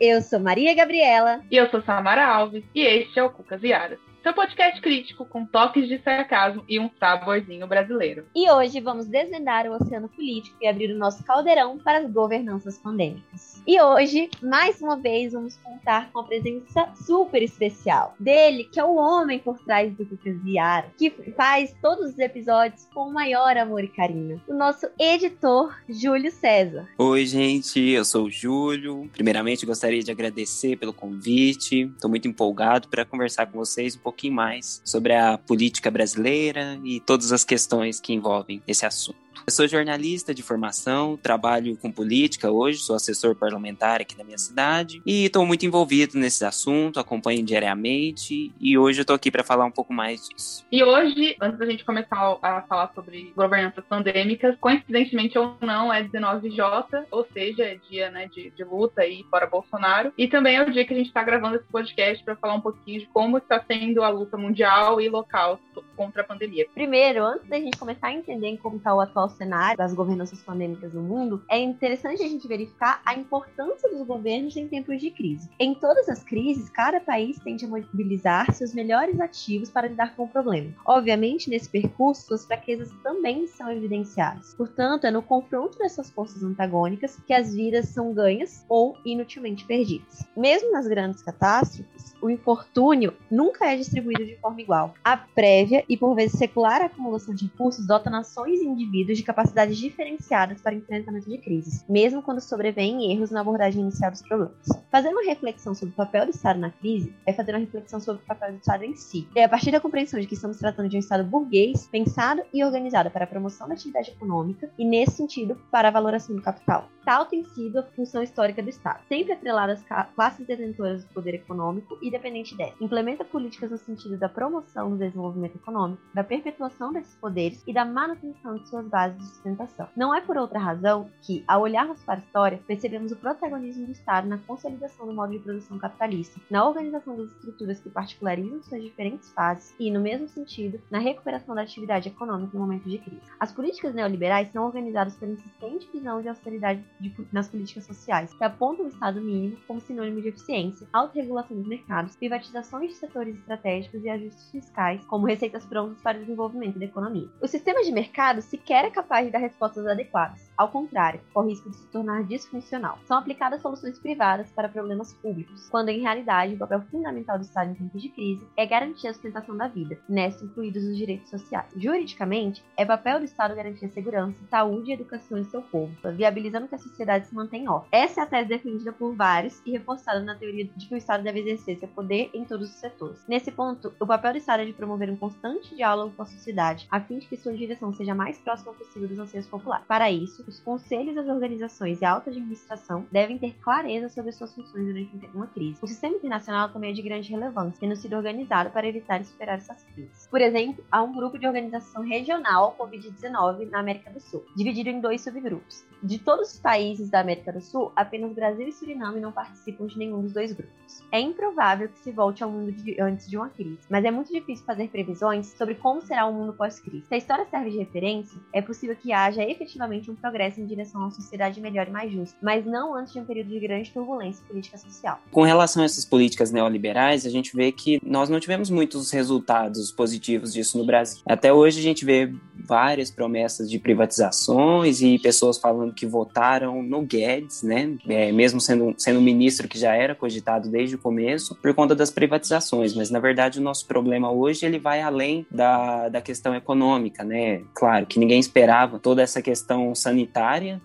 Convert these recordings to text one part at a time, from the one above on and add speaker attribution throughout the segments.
Speaker 1: Eu sou Maria Gabriela.
Speaker 2: E eu sou Samara Alves. E este é o Cucas e Aras seu podcast crítico com toques de sarcasmo e um saborzinho brasileiro.
Speaker 1: E hoje vamos desvendar o oceano político e abrir o nosso caldeirão para as governanças pandêmicas. E hoje, mais uma vez, vamos contar com a presença super especial dele, que é o homem por trás do Cucasiara, que faz todos os episódios com o maior amor e carinho. O nosso editor, Júlio César.
Speaker 3: Oi, gente, eu sou o Júlio. Primeiramente, gostaria de agradecer pelo convite. Estou muito empolgado para conversar com vocês um pouco pouquinho mais sobre a política brasileira e todas as questões que envolvem esse assunto. Eu sou jornalista de formação, trabalho com política hoje, sou assessor parlamentar aqui na minha cidade e estou muito envolvido nesse assunto, acompanho diariamente e hoje eu estou aqui para falar um pouco mais disso.
Speaker 2: E hoje, antes da gente começar a falar sobre governanças pandêmicas, coincidentemente ou não, é 19J, ou seja, é dia né, de, de luta aí fora Bolsonaro. E também é o dia que a gente está gravando esse podcast para falar um pouquinho de como está sendo a luta mundial e local contra a pandemia.
Speaker 1: Primeiro, antes da gente começar a entender como está o atual cenário das governanças pandêmicas no mundo, é interessante a gente verificar a importância dos governos em tempos de crise. Em todas as crises, cada país tende a mobilizar seus melhores ativos para lidar com o problema. Obviamente, nesse percurso, suas fraquezas também são evidenciadas. Portanto, é no confronto dessas forças antagônicas que as vidas são ganhas ou inutilmente perdidas. Mesmo nas grandes catástrofes, o infortúnio nunca é distribuído de forma igual. A prévia e por vezes secular acumulação de recursos dota nações e indivíduos de capacidades diferenciadas para enfrentamento de crises, mesmo quando sobrevêm erros na abordagem inicial dos problemas. Fazer uma reflexão sobre o papel do Estado na crise é fazer uma reflexão sobre o papel do Estado em si. É a partir da compreensão de que estamos tratando de um Estado burguês, pensado e organizado para a promoção da atividade econômica e, nesse sentido, para a valoração do capital. Tal tem sido a função histórica do Estado, sempre atrelada às classes detentoras do poder econômico e dependente dela. Implementa políticas no sentido da promoção do desenvolvimento econômico, da perpetuação desses poderes e da manutenção de suas bases de sustentação. Não é por outra razão que, ao olharmos para a história, percebemos o protagonismo do Estado na consolidação do modo de produção capitalista, na organização das estruturas que particularizam suas diferentes fases e, no mesmo sentido, na recuperação da atividade econômica no momento de crise. As políticas neoliberais são organizadas pela insistente visão de austeridade de, nas políticas sociais, que apontam o Estado mínimo como sinônimo de eficiência, autorregulação dos mercados, privatizações de setores estratégicos e ajustes fiscais como receitas prontas para o desenvolvimento da economia. O sistema de mercado sequer capaz de dar respostas adequadas. Ao contrário, corre risco de se tornar disfuncional. São aplicadas soluções privadas para problemas públicos, quando em realidade o papel fundamental do Estado em tempos de crise é garantir a sustentação da vida, nessa incluídos os direitos sociais. Juridicamente, é papel do Estado garantir a segurança, saúde e educação de seu povo, viabilizando que a sociedade se mantenha em. Essa é a tese defendida por vários e reforçada na teoria de que o Estado deve exercer seu poder em todos os setores. Nesse ponto, o papel do Estado é de promover um constante diálogo com a sociedade, a fim de que sua direção seja mais próxima possível dos anseios populares. Para isso, os conselhos das organizações e a alta administração devem ter clareza sobre suas funções durante uma crise. O sistema internacional também é de grande relevância, tendo sido organizado para evitar e superar essas crises. Por exemplo, há um grupo de organização regional Covid-19 na América do Sul, dividido em dois subgrupos. De todos os países da América do Sul, apenas Brasil e Suriname não participam de nenhum dos dois grupos. É improvável que se volte ao mundo de antes de uma crise, mas é muito difícil fazer previsões sobre como será o mundo pós-crise. Se a história serve de referência, é possível que haja efetivamente um progresso em direção a uma sociedade melhor e mais justa, mas não antes de um período de grande turbulência política social.
Speaker 3: Com relação a essas políticas neoliberais, a gente vê que nós não tivemos muitos resultados positivos disso no Brasil. Até hoje a gente vê várias promessas de privatizações e pessoas falando que votaram no Guedes, né? É, mesmo sendo, sendo um ministro que já era cogitado desde o começo, por conta das privatizações. Mas, na verdade, o nosso problema hoje ele vai além da, da questão econômica, né? Claro que ninguém esperava toda essa questão sanitária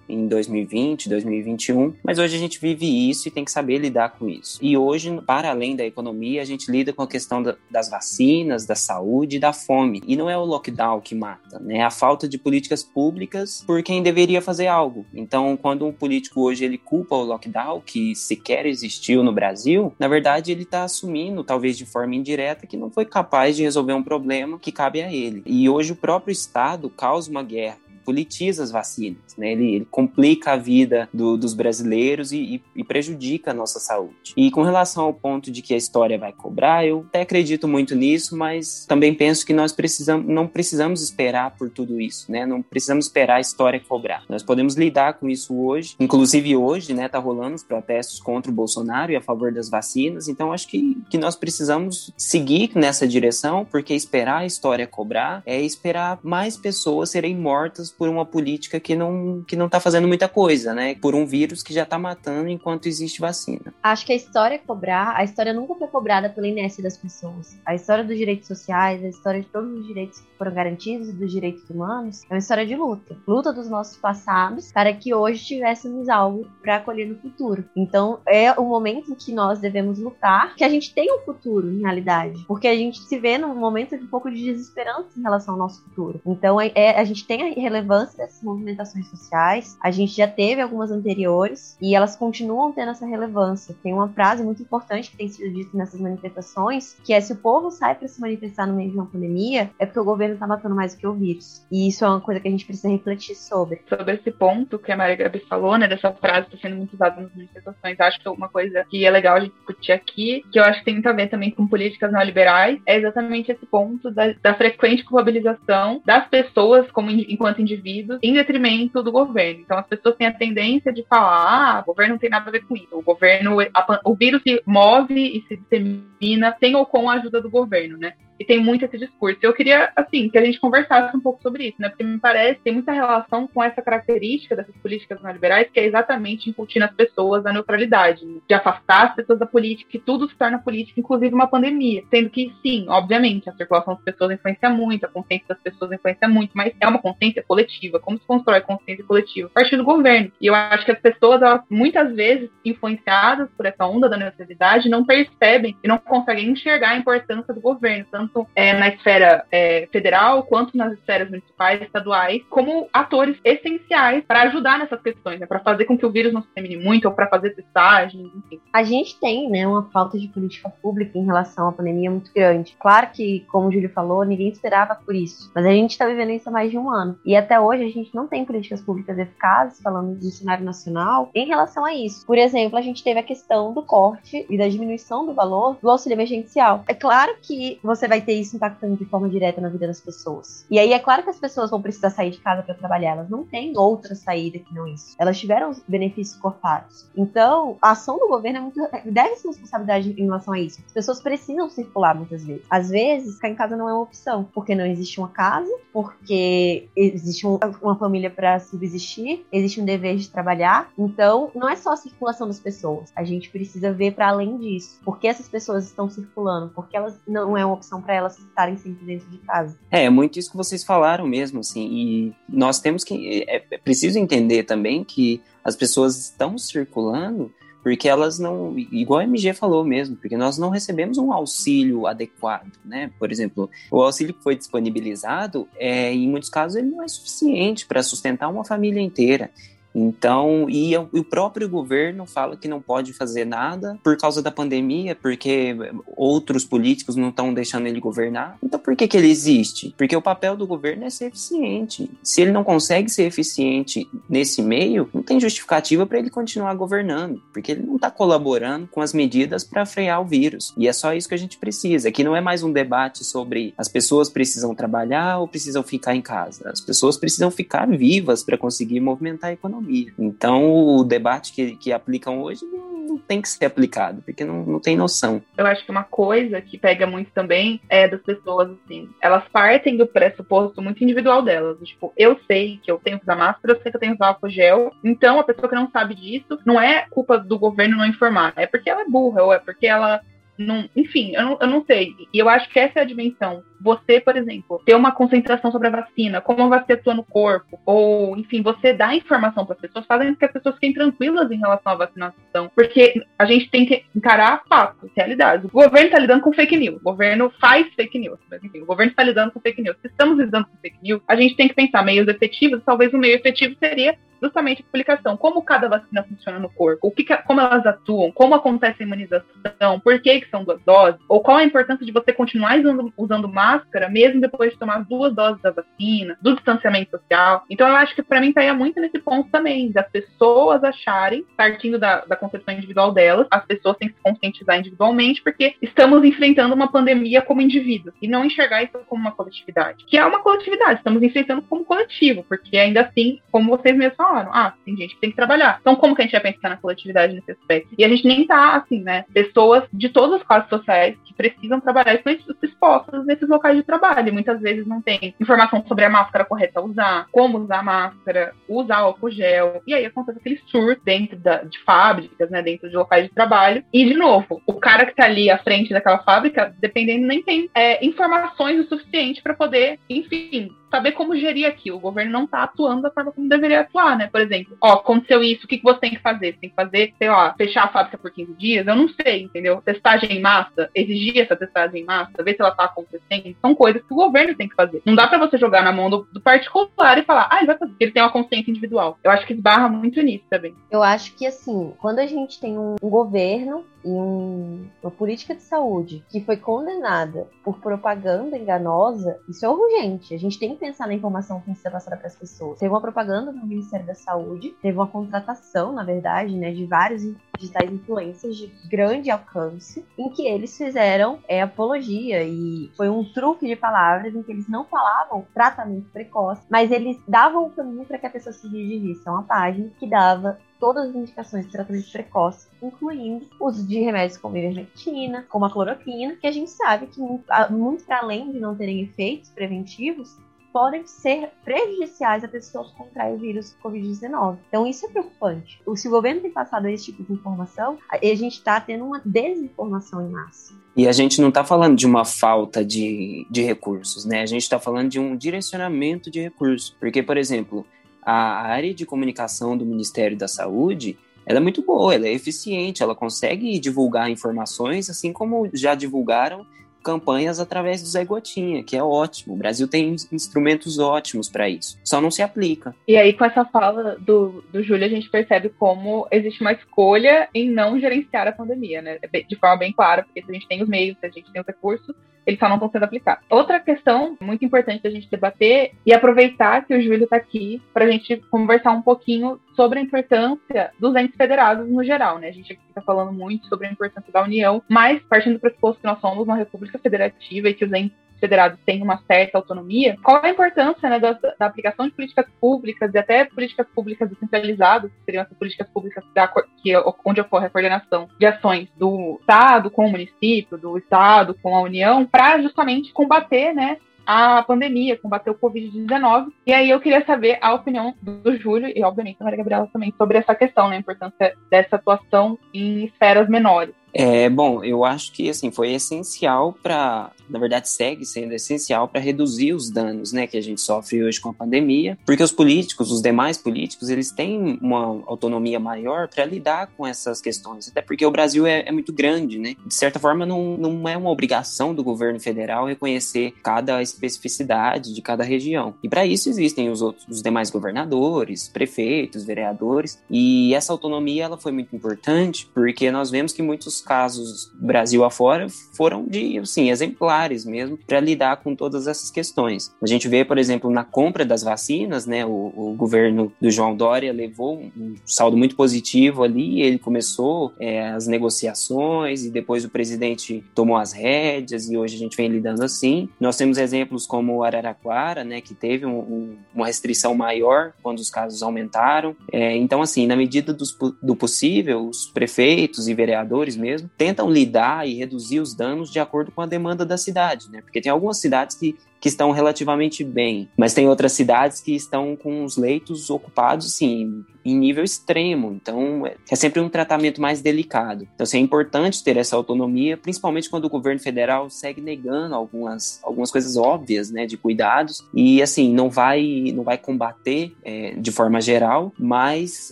Speaker 3: em 2020, 2021, mas hoje a gente vive isso e tem que saber lidar com isso. E hoje, para além da economia, a gente lida com a questão da, das vacinas, da saúde e da fome. E não é o lockdown que mata, né? A falta de políticas públicas por quem deveria fazer algo. Então, quando um político hoje ele culpa o lockdown, que sequer existiu no Brasil, na verdade ele está assumindo, talvez de forma indireta, que não foi capaz de resolver um problema que cabe a ele. E hoje o próprio Estado causa uma guerra politiza as vacinas, né? Ele, ele complica a vida do, dos brasileiros e, e, e, prejudica a nossa saúde. E com relação ao ponto de que a história vai cobrar, eu até acredito muito nisso, mas também penso que nós precisamos, não precisamos esperar por tudo isso, né? Não precisamos esperar a história cobrar. Nós podemos lidar com isso hoje, inclusive hoje, né? Tá rolando os protestos contra o Bolsonaro e a favor das vacinas, então acho que, que nós precisamos seguir nessa direção, porque esperar a história cobrar é esperar mais pessoas serem mortas por uma política que não, que não tá fazendo muita coisa, né? Por um vírus que já tá matando enquanto existe vacina.
Speaker 1: Acho que a história cobrar, a história nunca foi cobrada pela inércia das pessoas. A história dos direitos sociais, a história de todos os direitos que foram garantidos e dos direitos humanos é uma história de luta. Luta dos nossos passados para que hoje tivéssemos algo para acolher no futuro. Então é o momento em que nós devemos lutar, que a gente tem um futuro, em realidade. Porque a gente se vê num momento de um pouco de desesperança em relação ao nosso futuro. Então é, é a gente tem a relevância dessas movimentações sociais, a gente já teve algumas anteriores e elas continuam tendo essa relevância. Tem uma frase muito importante que tem sido dita nessas manifestações, que é se o povo sai para se manifestar no meio de uma pandemia, é porque o governo está matando mais do que o vírus. E isso é uma coisa que a gente precisa refletir sobre.
Speaker 2: Sobre esse ponto que a Maria Gabi falou, né, dessa frase está sendo muito usada nas manifestações, acho que é uma coisa que é legal a gente discutir aqui, que eu acho que tem muito a ver também com políticas neoliberais, é exatamente esse ponto da, da frequente culpabilização das pessoas como enquanto indivíduos em detrimento do governo. Então as pessoas têm a tendência de falar, ah, o governo não tem nada a ver com isso. O governo, a, o vírus se move e se dissemina sem ou com a ajuda do governo, né? E tem muito esse discurso. Eu queria, assim, que a gente conversasse um pouco sobre isso, né? Porque me parece tem muita relação com essa característica dessas políticas neoliberais, que é exatamente incutir nas pessoas a neutralidade, né? de afastar as pessoas da política, que tudo se torna política, inclusive uma pandemia. Sendo que, sim, obviamente, a circulação das pessoas influencia muito, a consciência das pessoas influencia muito, mas é uma consciência coletiva. Como se constrói consciência coletiva? A partir do governo. E eu acho que as pessoas, elas, muitas vezes, influenciadas por essa onda da neutralidade, não percebem e não conseguem enxergar a importância do governo, tanto tanto é, na esfera é, federal quanto nas esferas municipais, estaduais, como atores essenciais para ajudar nessas questões, né, para fazer com que o vírus não se dissemine muito ou para fazer testagens, enfim.
Speaker 1: A gente tem, né, uma falta de política pública em relação à pandemia muito grande. Claro que, como o Júlio falou, ninguém esperava por isso, mas a gente está vivendo isso há mais de um ano e até hoje a gente não tem políticas públicas eficazes, falando do cenário nacional, em relação a isso. Por exemplo, a gente teve a questão do corte e da diminuição do valor do auxílio emergencial. É claro que você vai vai ter isso impactando de forma direta na vida das pessoas. E aí é claro que as pessoas vão precisar sair de casa para trabalhar, elas não têm outra saída que não isso. Elas tiveram os benefícios cortados. Então, a ação do governo é muito deve ser responsabilidade em relação a isso. As pessoas precisam circular muitas vezes. Às vezes, ficar em casa não é uma opção, porque não existe uma casa, porque existe um, uma família para subsistir, existe um dever de trabalhar. Então, não é só a circulação das pessoas. A gente precisa ver para além disso. Por que essas pessoas estão circulando? Porque elas não é uma opção para elas estarem sempre dentro de casa.
Speaker 3: É, é muito isso que vocês falaram mesmo, assim, e nós temos que, é, é preciso entender também que as pessoas estão circulando porque elas não, igual a MG falou mesmo, porque nós não recebemos um auxílio adequado, né? Por exemplo, o auxílio que foi disponibilizado, é, em muitos casos, ele não é suficiente para sustentar uma família inteira. Então, e, o próprio governo fala que não pode fazer nada por causa da pandemia, porque outros políticos não estão deixando ele governar. Então, por que, que ele existe? Porque o papel do governo é ser eficiente. Se ele não consegue ser eficiente nesse meio, não tem justificativa para ele continuar governando, porque ele não está colaborando com as medidas para frear o vírus. E é só isso que a gente precisa. Aqui não é mais um debate sobre as pessoas precisam trabalhar ou precisam ficar em casa. As pessoas precisam ficar vivas para conseguir movimentar a economia economia. Então, o debate que, que aplicam hoje não tem que ser aplicado, porque não, não tem noção.
Speaker 2: Eu acho que uma coisa que pega muito também é das pessoas, assim, elas partem do pressuposto muito individual delas. Tipo, eu sei que eu tenho que usar máscara, eu sei que eu tenho que usar álcool gel, então a pessoa que não sabe disso não é culpa do governo não informar, é porque ela é burra, ou é porque ela não, enfim, eu não, eu não sei. E eu acho que essa é a dimensão. Você, por exemplo, ter uma concentração sobre a vacina, como a vacina atua no corpo, ou, enfim, você dá informação para as pessoas, fazendo com que as pessoas fiquem tranquilas em relação à vacinação. Porque a gente tem que encarar fatos, realidades. O governo está lidando com fake news. O governo faz fake news. Mas, enfim, o governo está lidando com fake news. Se estamos lidando com fake news, a gente tem que pensar meios efetivos. Talvez o meio efetivo seria justamente a explicação, como cada vacina funciona no corpo, o que, como elas atuam, como acontece a imunização, por que, que são duas doses, ou qual a importância de você continuar usando, usando máscara máscara, mesmo depois de tomar duas doses da vacina, do distanciamento social. Então, eu acho que para mim estaria muito nesse ponto também, das pessoas acharem, partindo da, da concepção individual delas, as pessoas têm que se conscientizar individualmente, porque estamos enfrentando uma pandemia como indivíduo, e não enxergar isso como uma coletividade. Que é uma coletividade, estamos enfrentando como coletivo, porque ainda assim, como vocês mesmos falaram, ah, tem gente que tem que trabalhar. Então, como que a gente vai pensar na coletividade nesse aspecto? E a gente nem tá, assim, né? Pessoas de todas as classes sociais que precisam trabalhar estão expostas nesses locais de trabalho. Muitas vezes não tem informação sobre a máscara correta a usar, como usar a máscara, usar álcool gel. E aí acontece aquele surto dentro da, de fábricas, né? Dentro de locais de trabalho. E, de novo, o cara que tá ali à frente daquela fábrica, dependendo, nem tem é, informações o suficiente para poder, enfim, saber como gerir aqui. O governo não está atuando da forma como deveria atuar, né? Por exemplo, ó, aconteceu isso, o que, que você tem que fazer? Você tem que fazer, sei lá, fechar a fábrica por 15 dias? Eu não sei, entendeu? Testagem em massa, exigir essa testagem em massa, ver se ela tá acontecendo. São coisas que o governo tem que fazer. Não dá para você jogar na mão do, do, particular e falar, ah, ele vai fazer. Ele tem uma consciência individual. Eu acho que esbarra muito nisso também.
Speaker 1: Eu acho que, assim, quando a gente tem um, um governo e um, uma política de saúde que foi condenada por propaganda enganosa, isso é urgente. A gente tem pensar na informação que ser passada para as pessoas. Teve uma propaganda no Ministério da Saúde, teve uma contratação, na verdade, né, de vários digitais influencers de grande alcance, em que eles fizeram é, apologia e foi um truque de palavras em que eles não falavam tratamento precoce, mas eles davam o caminho para que a pessoa se dirigisse a uma página que dava todas as indicações de tratamento precoce, incluindo uso de remédios como ivermectina, como a cloroquina, que a gente sabe que muito para além de não terem efeitos preventivos, podem ser prejudiciais a pessoas que contraem o vírus Covid-19. Então, isso é preocupante. Se o governo tem passado esse tipo de informação, a gente está tendo uma desinformação em massa.
Speaker 3: E a gente não está falando de uma falta de, de recursos, né? A gente está falando de um direcionamento de recursos. Porque, por exemplo, a área de comunicação do Ministério da Saúde ela é muito boa, ela é eficiente, ela consegue divulgar informações, assim como já divulgaram campanhas através do Zé Gotinha, que é ótimo. O Brasil tem instrumentos ótimos para isso, só não se aplica.
Speaker 2: E aí, com essa fala do, do Júlio, a gente percebe como existe uma escolha em não gerenciar a pandemia, né? De forma bem clara, porque se a gente tem os meios, se a gente tem os recursos, eles só não estão sendo aplicados. Outra questão muito importante da gente debater e aproveitar que o Júlio está aqui para a gente conversar um pouquinho sobre a importância dos entes federados no geral, né? A gente aqui está falando muito sobre a importância da União, mas partindo do pressuposto que nós somos uma república federativa e que os entes federados têm uma certa autonomia, qual a importância né, da, da, aplicação de políticas públicas e até políticas públicas descentralizadas, que seriam essas políticas públicas da, que, onde ocorre a coordenação de ações do Estado com o município, do Estado com a União, para justamente combater né, a pandemia, combater o Covid-19. E aí eu queria saber a opinião do Júlio e, obviamente, da Maria Gabriela também sobre essa questão, né, a importância dessa atuação em esferas menores.
Speaker 3: É, bom, eu acho que assim foi essencial para, na verdade, segue sendo essencial para reduzir os danos, né, que a gente sofre hoje com a pandemia, porque os políticos, os demais políticos, eles têm uma autonomia maior para lidar com essas questões, até porque o Brasil é, é, muito grande, né? De certa forma, não, não é uma obrigação do governo federal reconhecer cada especificidade de cada região. E para isso existem os outros, os demais governadores, prefeitos, vereadores, e essa autonomia ela foi muito importante porque nós vemos que muitos casos Brasil afora foram de, assim, exemplares mesmo para lidar com todas essas questões. A gente vê, por exemplo, na compra das vacinas, né, o, o governo do João Dória levou um saldo muito positivo ali, ele começou é, as negociações e depois o presidente tomou as rédeas e hoje a gente vem lidando assim. Nós temos exemplos como Araraquara, né, que teve um, um, uma restrição maior quando os casos aumentaram. É, então, assim, na medida do, do possível, os prefeitos e vereadores mesmo mesmo, tentam lidar e reduzir os danos de acordo com a demanda da cidade, né? Porque tem algumas cidades que que estão relativamente bem, mas tem outras cidades que estão com os leitos ocupados, sim, em nível extremo. Então, é sempre um tratamento mais delicado. Então, assim, é importante ter essa autonomia, principalmente quando o governo federal segue negando algumas, algumas coisas óbvias, né, de cuidados. E, assim, não vai, não vai combater é, de forma geral, mas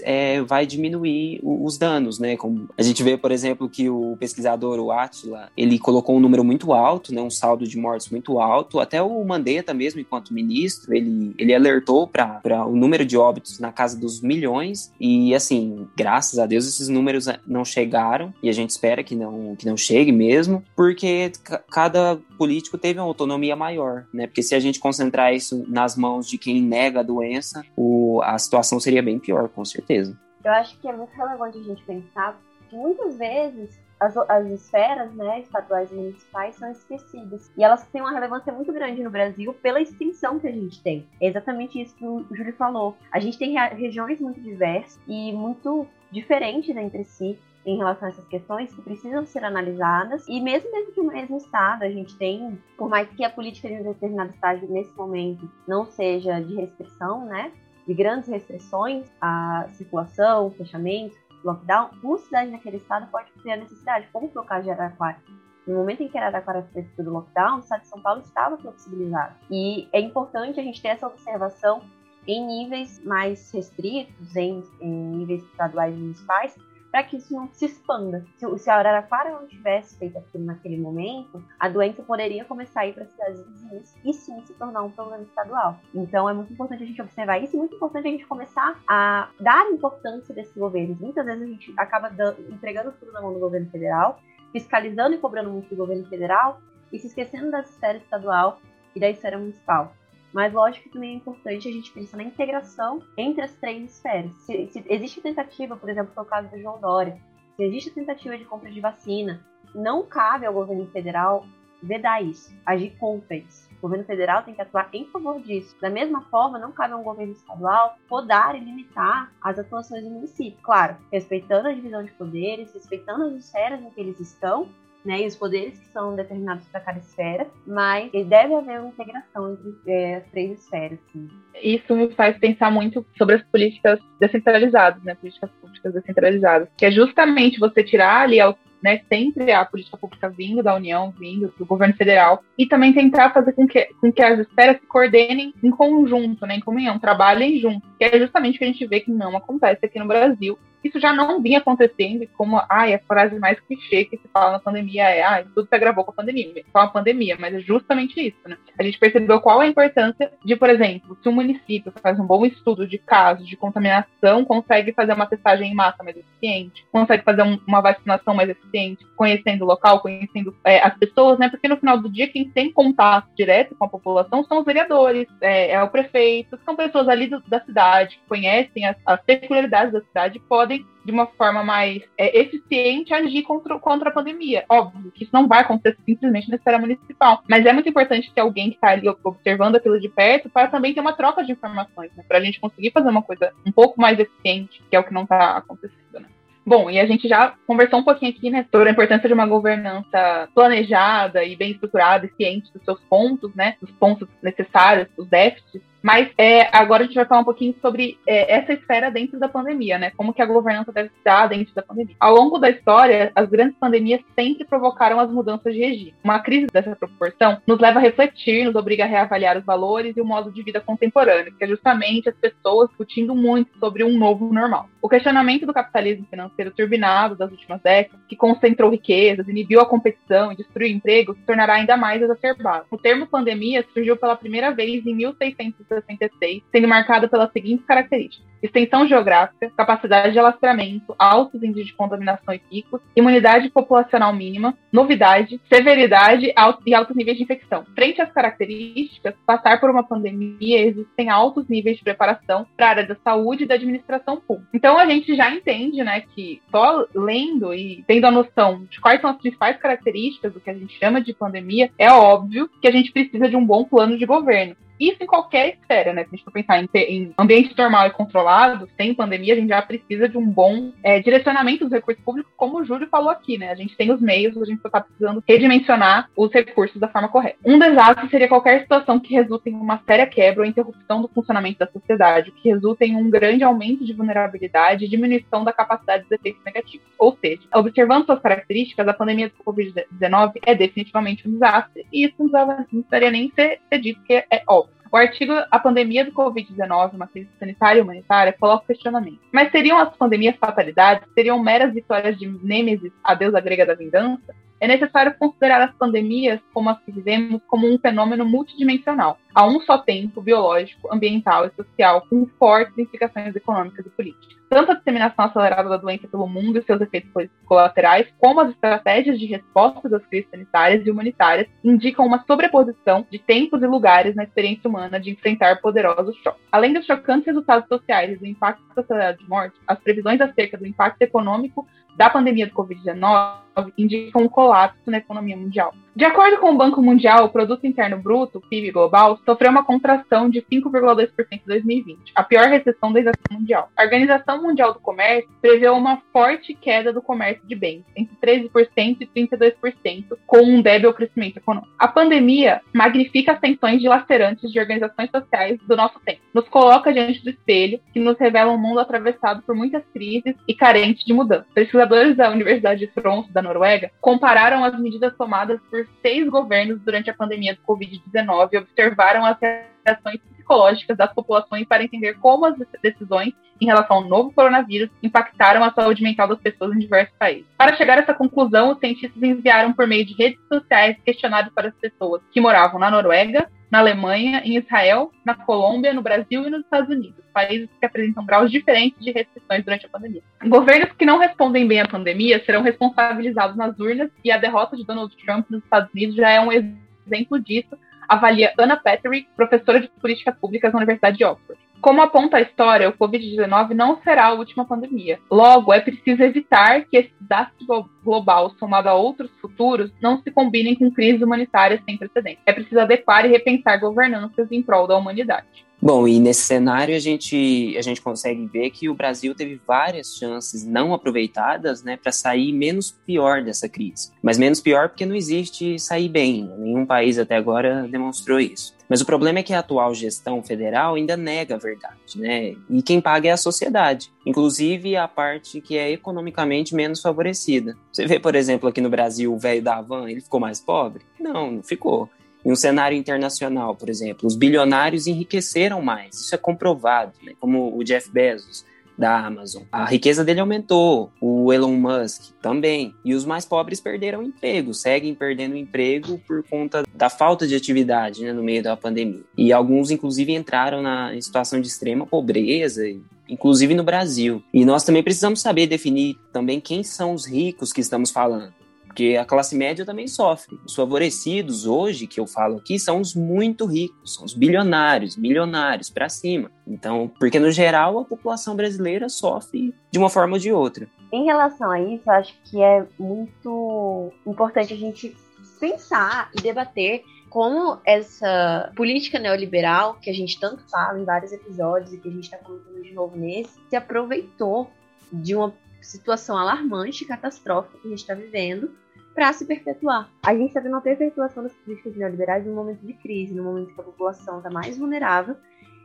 Speaker 3: é, vai diminuir os danos, né? Como a gente vê, por exemplo, que o pesquisador, o Atila, ele colocou um número muito alto, né, um saldo de mortes muito alto. Até o o Mandetta mesmo, enquanto ministro, ele, ele alertou para o número de óbitos na casa dos milhões e, assim, graças a Deus esses números não chegaram e a gente espera que não, que não chegue mesmo, porque cada político teve uma autonomia maior, né? Porque se a gente concentrar isso nas mãos de quem nega a doença, o, a situação seria bem pior, com certeza.
Speaker 1: Eu acho que é muito relevante a gente pensar que muitas vezes as, as esferas né, estaduais e municipais são esquecidas. E elas têm uma relevância muito grande no Brasil pela extensão que a gente tem. É exatamente isso que o Júlio falou. A gente tem regiões muito diversas e muito diferentes entre si em relação a essas questões que precisam ser analisadas. E mesmo dentro de um mesmo estado, a gente tem, por mais que a política de um determinado estado nesse momento não seja de restrição, né? De grandes restrições à circulação, fechamento, lockdown, uma cidade naquele estado pode ter a necessidade, como foi o caso de Araraquara. No momento em que Araraquara foi do lockdown, o estado de São Paulo estava flexibilizado. E é importante a gente ter essa observação em níveis mais restritos, em, em níveis estaduais e municipais, para que isso não se expanda. Se, se a Araraquara não tivesse feito aquilo naquele momento, a doença poderia começar a ir para cidades vizinhas e sim se tornar um problema estadual. Então é muito importante a gente observar isso e muito importante a gente começar a dar importância desses governos. Muitas vezes a gente acaba dando, entregando tudo na mão do governo federal, fiscalizando e cobrando muito do governo federal e se esquecendo da esfera estadual e da esfera municipal. Mas lógico que também é importante a gente pensar na integração entre as três esferas. Se, se existe tentativa, por exemplo, no caso do João Dória, se existe tentativa de compra de vacina, não cabe ao governo federal vedar isso, agir contra isso. O governo federal tem que atuar em favor disso. Da mesma forma, não cabe a um governo estadual podar e limitar as atuações do município. Claro, respeitando a divisão de poderes, respeitando as esferas em que eles estão, né, e os poderes que são determinados para cada esfera, mas deve haver uma integração entre é, as três esferas. Sim.
Speaker 2: Isso me faz pensar muito sobre as políticas descentralizadas, né, políticas públicas descentralizadas, que é justamente você tirar ali né, sempre a política pública vindo da União, vindo do governo federal, e também tentar fazer com que, com que as esferas se coordenem em conjunto, né, em comunhão, trabalhem junto, que é justamente o que a gente vê que não acontece aqui no Brasil, isso já não vinha acontecendo, como ai, a frase mais clichê que se fala na pandemia é ai, tudo se agravou com a pandemia, com a pandemia, mas é justamente isso, né? A gente percebeu qual é a importância de, por exemplo, se um município faz um bom estudo de casos de contaminação, consegue fazer uma testagem em massa mais eficiente, consegue fazer um, uma vacinação mais eficiente, conhecendo o local, conhecendo é, as pessoas, né? Porque no final do dia, quem tem contato direto com a população são os vereadores, é, é o prefeito, são pessoas ali do, da cidade, que conhecem as, as peculiaridades da cidade, podem de uma forma mais é, eficiente agir contra, contra a pandemia. Óbvio que isso não vai acontecer simplesmente na esfera municipal, mas é muito importante ter alguém que está ali observando aquilo de perto para também ter uma troca de informações, né, para a gente conseguir fazer uma coisa um pouco mais eficiente, que é o que não está acontecendo. Né? Bom, e a gente já conversou um pouquinho aqui, né, sobre a importância de uma governança planejada e bem estruturada e ciente dos seus pontos, né, dos pontos necessários, os déficits mas é, agora a gente vai falar um pouquinho sobre é, essa esfera dentro da pandemia, né? Como que a governança deve estar dentro da pandemia. Ao longo da história, as grandes pandemias sempre provocaram as mudanças de regime. Uma crise dessa proporção nos leva a refletir, nos obriga a reavaliar os valores e o modo de vida contemporâneo, que é justamente as pessoas discutindo muito sobre um novo normal. O questionamento do capitalismo financeiro turbinado das últimas décadas, que concentrou riquezas, inibiu a competição e destruiu empregos, se tornará ainda mais exacerbado. O termo pandemia surgiu pela primeira vez em 1600 1966, sendo marcada pelas seguintes características: extensão geográfica, capacidade de alastramento, altos índices de contaminação e picos, imunidade populacional mínima, novidade, severidade e altos níveis de infecção. Frente às características, passar por uma pandemia existem altos níveis de preparação para a área da saúde e da administração pública. Então a gente já entende, né, que só lendo e tendo a noção de quais são as principais características do que a gente chama de pandemia, é óbvio que a gente precisa de um bom plano de governo. Isso em qualquer esfera, né? Se a gente for pensar em, em ambiente normal e controlado, sem pandemia, a gente já precisa de um bom é, direcionamento dos recursos públicos, como o Júlio falou aqui, né? A gente tem os meios, a gente só está precisando redimensionar os recursos da forma correta. Um desastre seria qualquer situação que resulte em uma séria quebra ou interrupção do funcionamento da sociedade, que resulte em um grande aumento de vulnerabilidade e diminuição da capacidade dos efeitos negativos. Ou seja, observando suas características, a pandemia do Covid-19 é definitivamente um desastre, e isso não precisaria nem ser, ser dito, que é óbvio. O artigo A Pandemia do Covid-19, uma crise sanitária e humanitária, coloca questionamento. Mas seriam as pandemias fatalidades? Seriam meras vitórias de Nêmesis, a deusa grega da vingança? é necessário considerar as pandemias, como as que vivemos, como um fenômeno multidimensional, a um só tempo biológico, ambiental e social, com fortes implicações econômicas e políticas. Tanto a disseminação acelerada da doença pelo mundo e seus efeitos colaterais, como as estratégias de resposta das crises sanitárias e humanitárias indicam uma sobreposição de tempos e lugares na experiência humana de enfrentar poderosos choques. Além dos chocantes resultados sociais e do impacto acelerado de morte, as previsões acerca do impacto econômico da pandemia do Covid-19 indicam um colapso na economia mundial. De acordo com o Banco Mundial, o produto interno bruto, PIB global, sofreu uma contração de 5,2% em 2020, a pior recessão desde a mundial. A Organização Mundial do Comércio prevê uma forte queda do comércio de bens, entre 13% e 32%, com um débil crescimento econômico. A pandemia magnifica as tensões dilacerantes de organizações sociais do nosso tempo. Nos coloca diante do espelho, que nos revela um mundo atravessado por muitas crises e carente de mudança. Pesquisadores da Universidade de Tromsø, da Noruega, compararam as medidas tomadas por seis governos durante a pandemia do Covid-19 e observaram as reações psicológicas das populações para entender como as decisões em relação ao novo coronavírus impactaram a saúde mental das pessoas em diversos países. Para chegar a essa conclusão, os cientistas enviaram por meio de redes sociais questionários para as pessoas que moravam na Noruega, na Alemanha, em Israel, na Colômbia, no Brasil e nos Estados Unidos, países que apresentam graus diferentes de restrições durante a pandemia. Governos que não respondem bem à pandemia serão responsabilizados nas urnas e a derrota de Donald Trump nos Estados Unidos já é um exemplo disso, avalia Anna Patrick, professora de políticas públicas na Universidade de Oxford. Como aponta a história, o Covid-19 não será a última pandemia. Logo, é preciso evitar que esse desastre global, somado a outros futuros, não se combinem com crises humanitárias sem precedentes. É preciso adequar e repensar governanças em prol da humanidade.
Speaker 3: Bom, e nesse cenário a gente, a gente consegue ver que o Brasil teve várias chances não aproveitadas né, para sair menos pior dessa crise. Mas menos pior porque não existe sair bem, nenhum país até agora demonstrou isso. Mas o problema é que a atual gestão federal ainda nega a verdade, né? E quem paga é a sociedade, inclusive a parte que é economicamente menos favorecida. Você vê, por exemplo, aqui no Brasil, o velho da Havan, ele ficou mais pobre? Não, não ficou. Em um cenário internacional, por exemplo, os bilionários enriqueceram mais, isso é comprovado, né? como o Jeff Bezos da Amazon. A riqueza dele aumentou, o Elon Musk também. E os mais pobres perderam emprego, seguem perdendo emprego por conta da falta de atividade né, no meio da pandemia. E alguns, inclusive, entraram na situação de extrema pobreza, inclusive no Brasil. E nós também precisamos saber definir também quem são os ricos que estamos falando porque a classe média também sofre. Os favorecidos hoje, que eu falo aqui, são os muito ricos, são os bilionários, milionários para cima. Então, porque no geral a população brasileira sofre de uma forma ou de outra.
Speaker 1: Em relação a isso, acho que é muito importante a gente pensar e debater como essa política neoliberal, que a gente tanto fala em vários episódios e que a gente está comentando de novo nesse, se aproveitou de uma situação alarmante, catastrófica que a gente está vivendo para se perpetuar. A gente está vendo uma perpetuação das políticas neoliberais no momento de crise, no momento que a população está mais vulnerável.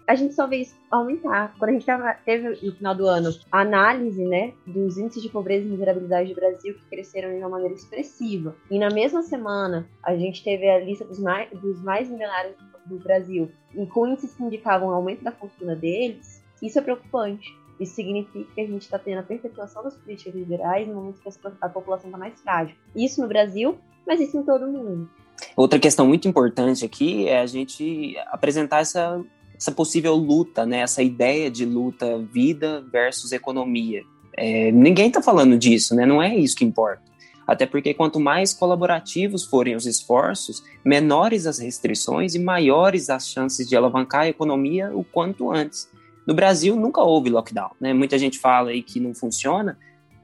Speaker 1: A gente só vê isso aumentar. Quando a gente tava, teve no final do ano a análise né, dos índices de pobreza e miserabilidade do Brasil que cresceram de uma maneira expressiva. E na mesma semana a gente teve a lista dos mais, dos mais milionários do Brasil, e com índices que indicavam o aumento da fortuna deles, isso é preocupante. Isso significa que a gente está tendo a perpetuação das políticas liberais no momento que a população está mais frágil. Isso no Brasil, mas isso em todo o mundo.
Speaker 3: Outra questão muito importante aqui é a gente apresentar essa, essa possível luta, né? essa ideia de luta vida versus economia. É, ninguém está falando disso, né? não é isso que importa. Até porque quanto mais colaborativos forem os esforços, menores as restrições e maiores as chances de alavancar a economia o quanto antes. No Brasil nunca houve lockdown, né? Muita gente fala aí que não funciona,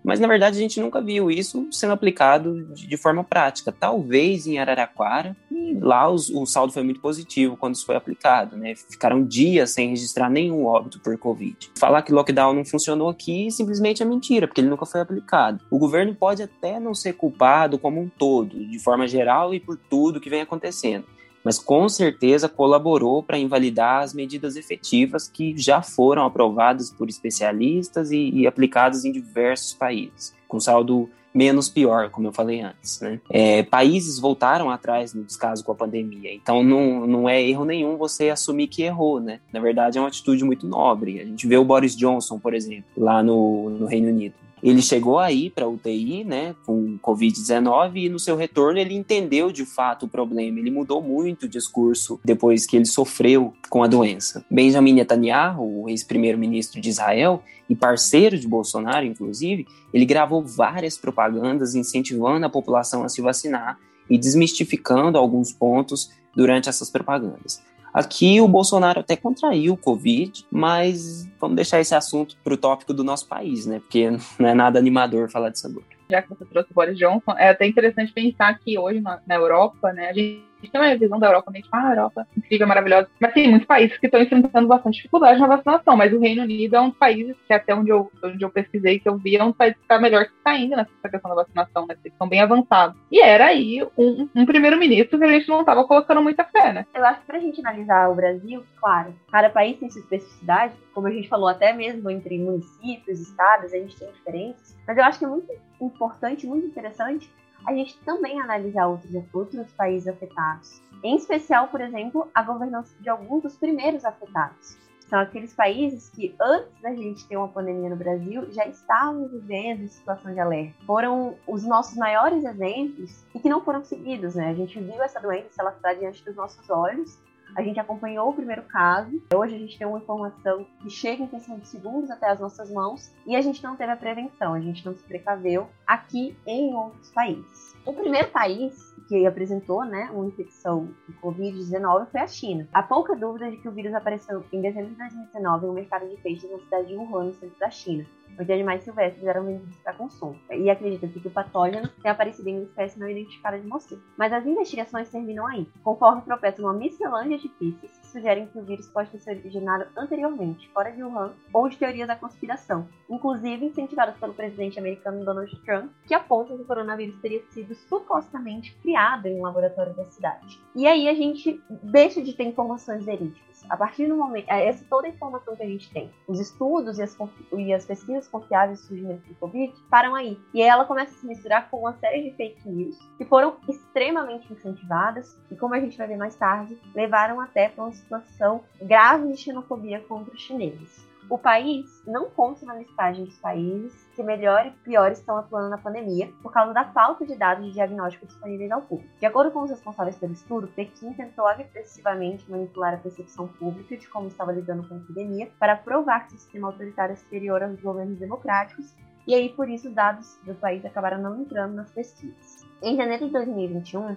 Speaker 3: mas na verdade a gente nunca viu isso sendo aplicado de, forma prática. Talvez em Araraquara, e lá os, o saldo foi muito positivo quando isso foi aplicado, né? Ficaram dias sem registrar nenhum óbito por Covid. Falar que lockdown não funcionou aqui simplesmente é mentira, porque ele nunca foi aplicado. O governo pode até não ser culpado como um todo, de forma geral e por tudo que vem acontecendo mas com certeza colaborou para invalidar as medidas efetivas que já foram aprovadas por especialistas e, e aplicadas em diversos países, com saldo menos pior, como eu falei antes. Né? É, países voltaram atrás no descaso com a pandemia, então não, não é erro nenhum você assumir que errou. Né? Na verdade, é uma atitude muito nobre. A gente vê o Boris Johnson, por exemplo, lá no, no Reino Unido Ele chegou aí para UTI, né, com Covid-19 e no seu retorno ele entendeu de fato o problema. Ele mudou muito o discurso depois que ele sofreu com a doença. Benjamin Netanyahu, o ex-primeiro-ministro de Israel e parceiro de Bolsonaro, inclusive, ele gravou várias propagandas incentivando a população a se vacinar e desmistificando alguns pontos durante essas propagandas. Aqui o Bolsonaro até contraiu o Covid, mas vamos deixar esse assunto para o tópico do nosso país, né? Porque não é nada animador falar disso agora.
Speaker 2: Já que você trouxe o Boris Johnson, é até interessante pensar que hoje na, na Europa, né, a gente gente tem uma visão da Europa, meio tipo, ah, a Europa incrível, maravilhosa. Mas tem muitos países que estão enfrentando bastante dificuldade na vacinação. Mas o Reino Unido é um dos países que, até onde eu, onde eu pesquisei, que eu vi, é um país que está melhor que está indo nessa questão da vacinação, né? Eles estão bem avançados. E era aí um, um primeiro-ministro que a gente não estava colocando muita fé, né?
Speaker 1: Eu acho que pra gente analisar o Brasil, claro, cada país tem sua especificidade, como a gente falou, até mesmo entre municípios, estados, a gente tem diferenças. Mas eu acho que é muito importante, muito interessante a gente também analisar outros, outros países afetados. Em especial, por exemplo, a governança de alguns dos primeiros afetados. São aqueles países que, antes da gente ter uma pandemia no Brasil, já estavam vivendo situação de alerta. Foram os nossos maiores exemplos e que não foram seguidos, né? A gente viu essa doença, ela está diante dos nossos olhos, a gente acompanhou o primeiro caso. Hoje a gente tem uma informação que chega em questão de segundos até as nossas mãos e a gente não teve a prevenção, a gente não se precaveu aqui em outros países. O primeiro país que apresentou né, uma infecção de Covid-19 foi a China. Há pouca dúvida de que o vírus apareceu em dezembro de 2019 em um mercado de peixes na cidade de Wuhan, no centro da China onde animais silvestres eram vendidos para consumo. E acredita-se que o patógeno tenha aparecido em uma espécie não identificada de morcego. Mas as investigações terminam aí, conforme tropeçam uma miscelânea de pistas que sugerem que o vírus pode ter se originado anteriormente, fora de Wuhan, ou de teorias da conspiração, inclusive incentivadas pelo presidente americano Donald Trump, que aponta que o coronavírus teria sido supostamente criado em um laboratório da cidade. E aí a gente deixa de ter informações verídicas. A partir do momento, é, essa toda a informação que a gente tem, os estudos e as, e as pesquisas confiáveis do surgimento do Covid param aí. E ela começa a se misturar com uma série de fake news que foram extremamente incentivadas e, como a gente vai ver mais tarde, levaram até para uma situação grave de xenofobia contra os chineses. O país não consta na listagem dos países que melhor e pior estão atuando na pandemia por causa da falta de dados de diagnóstico disponíveis ao público. De acordo com os responsáveis pelo estudo, Pequim tentou agressivamente manipular a percepção pública de como estava lidando com a epidemia para provar que o sistema autoritário é superior aos governos democráticos e aí por isso dados do país acabaram não entrando nas pesquisas. Em janeiro de 2021,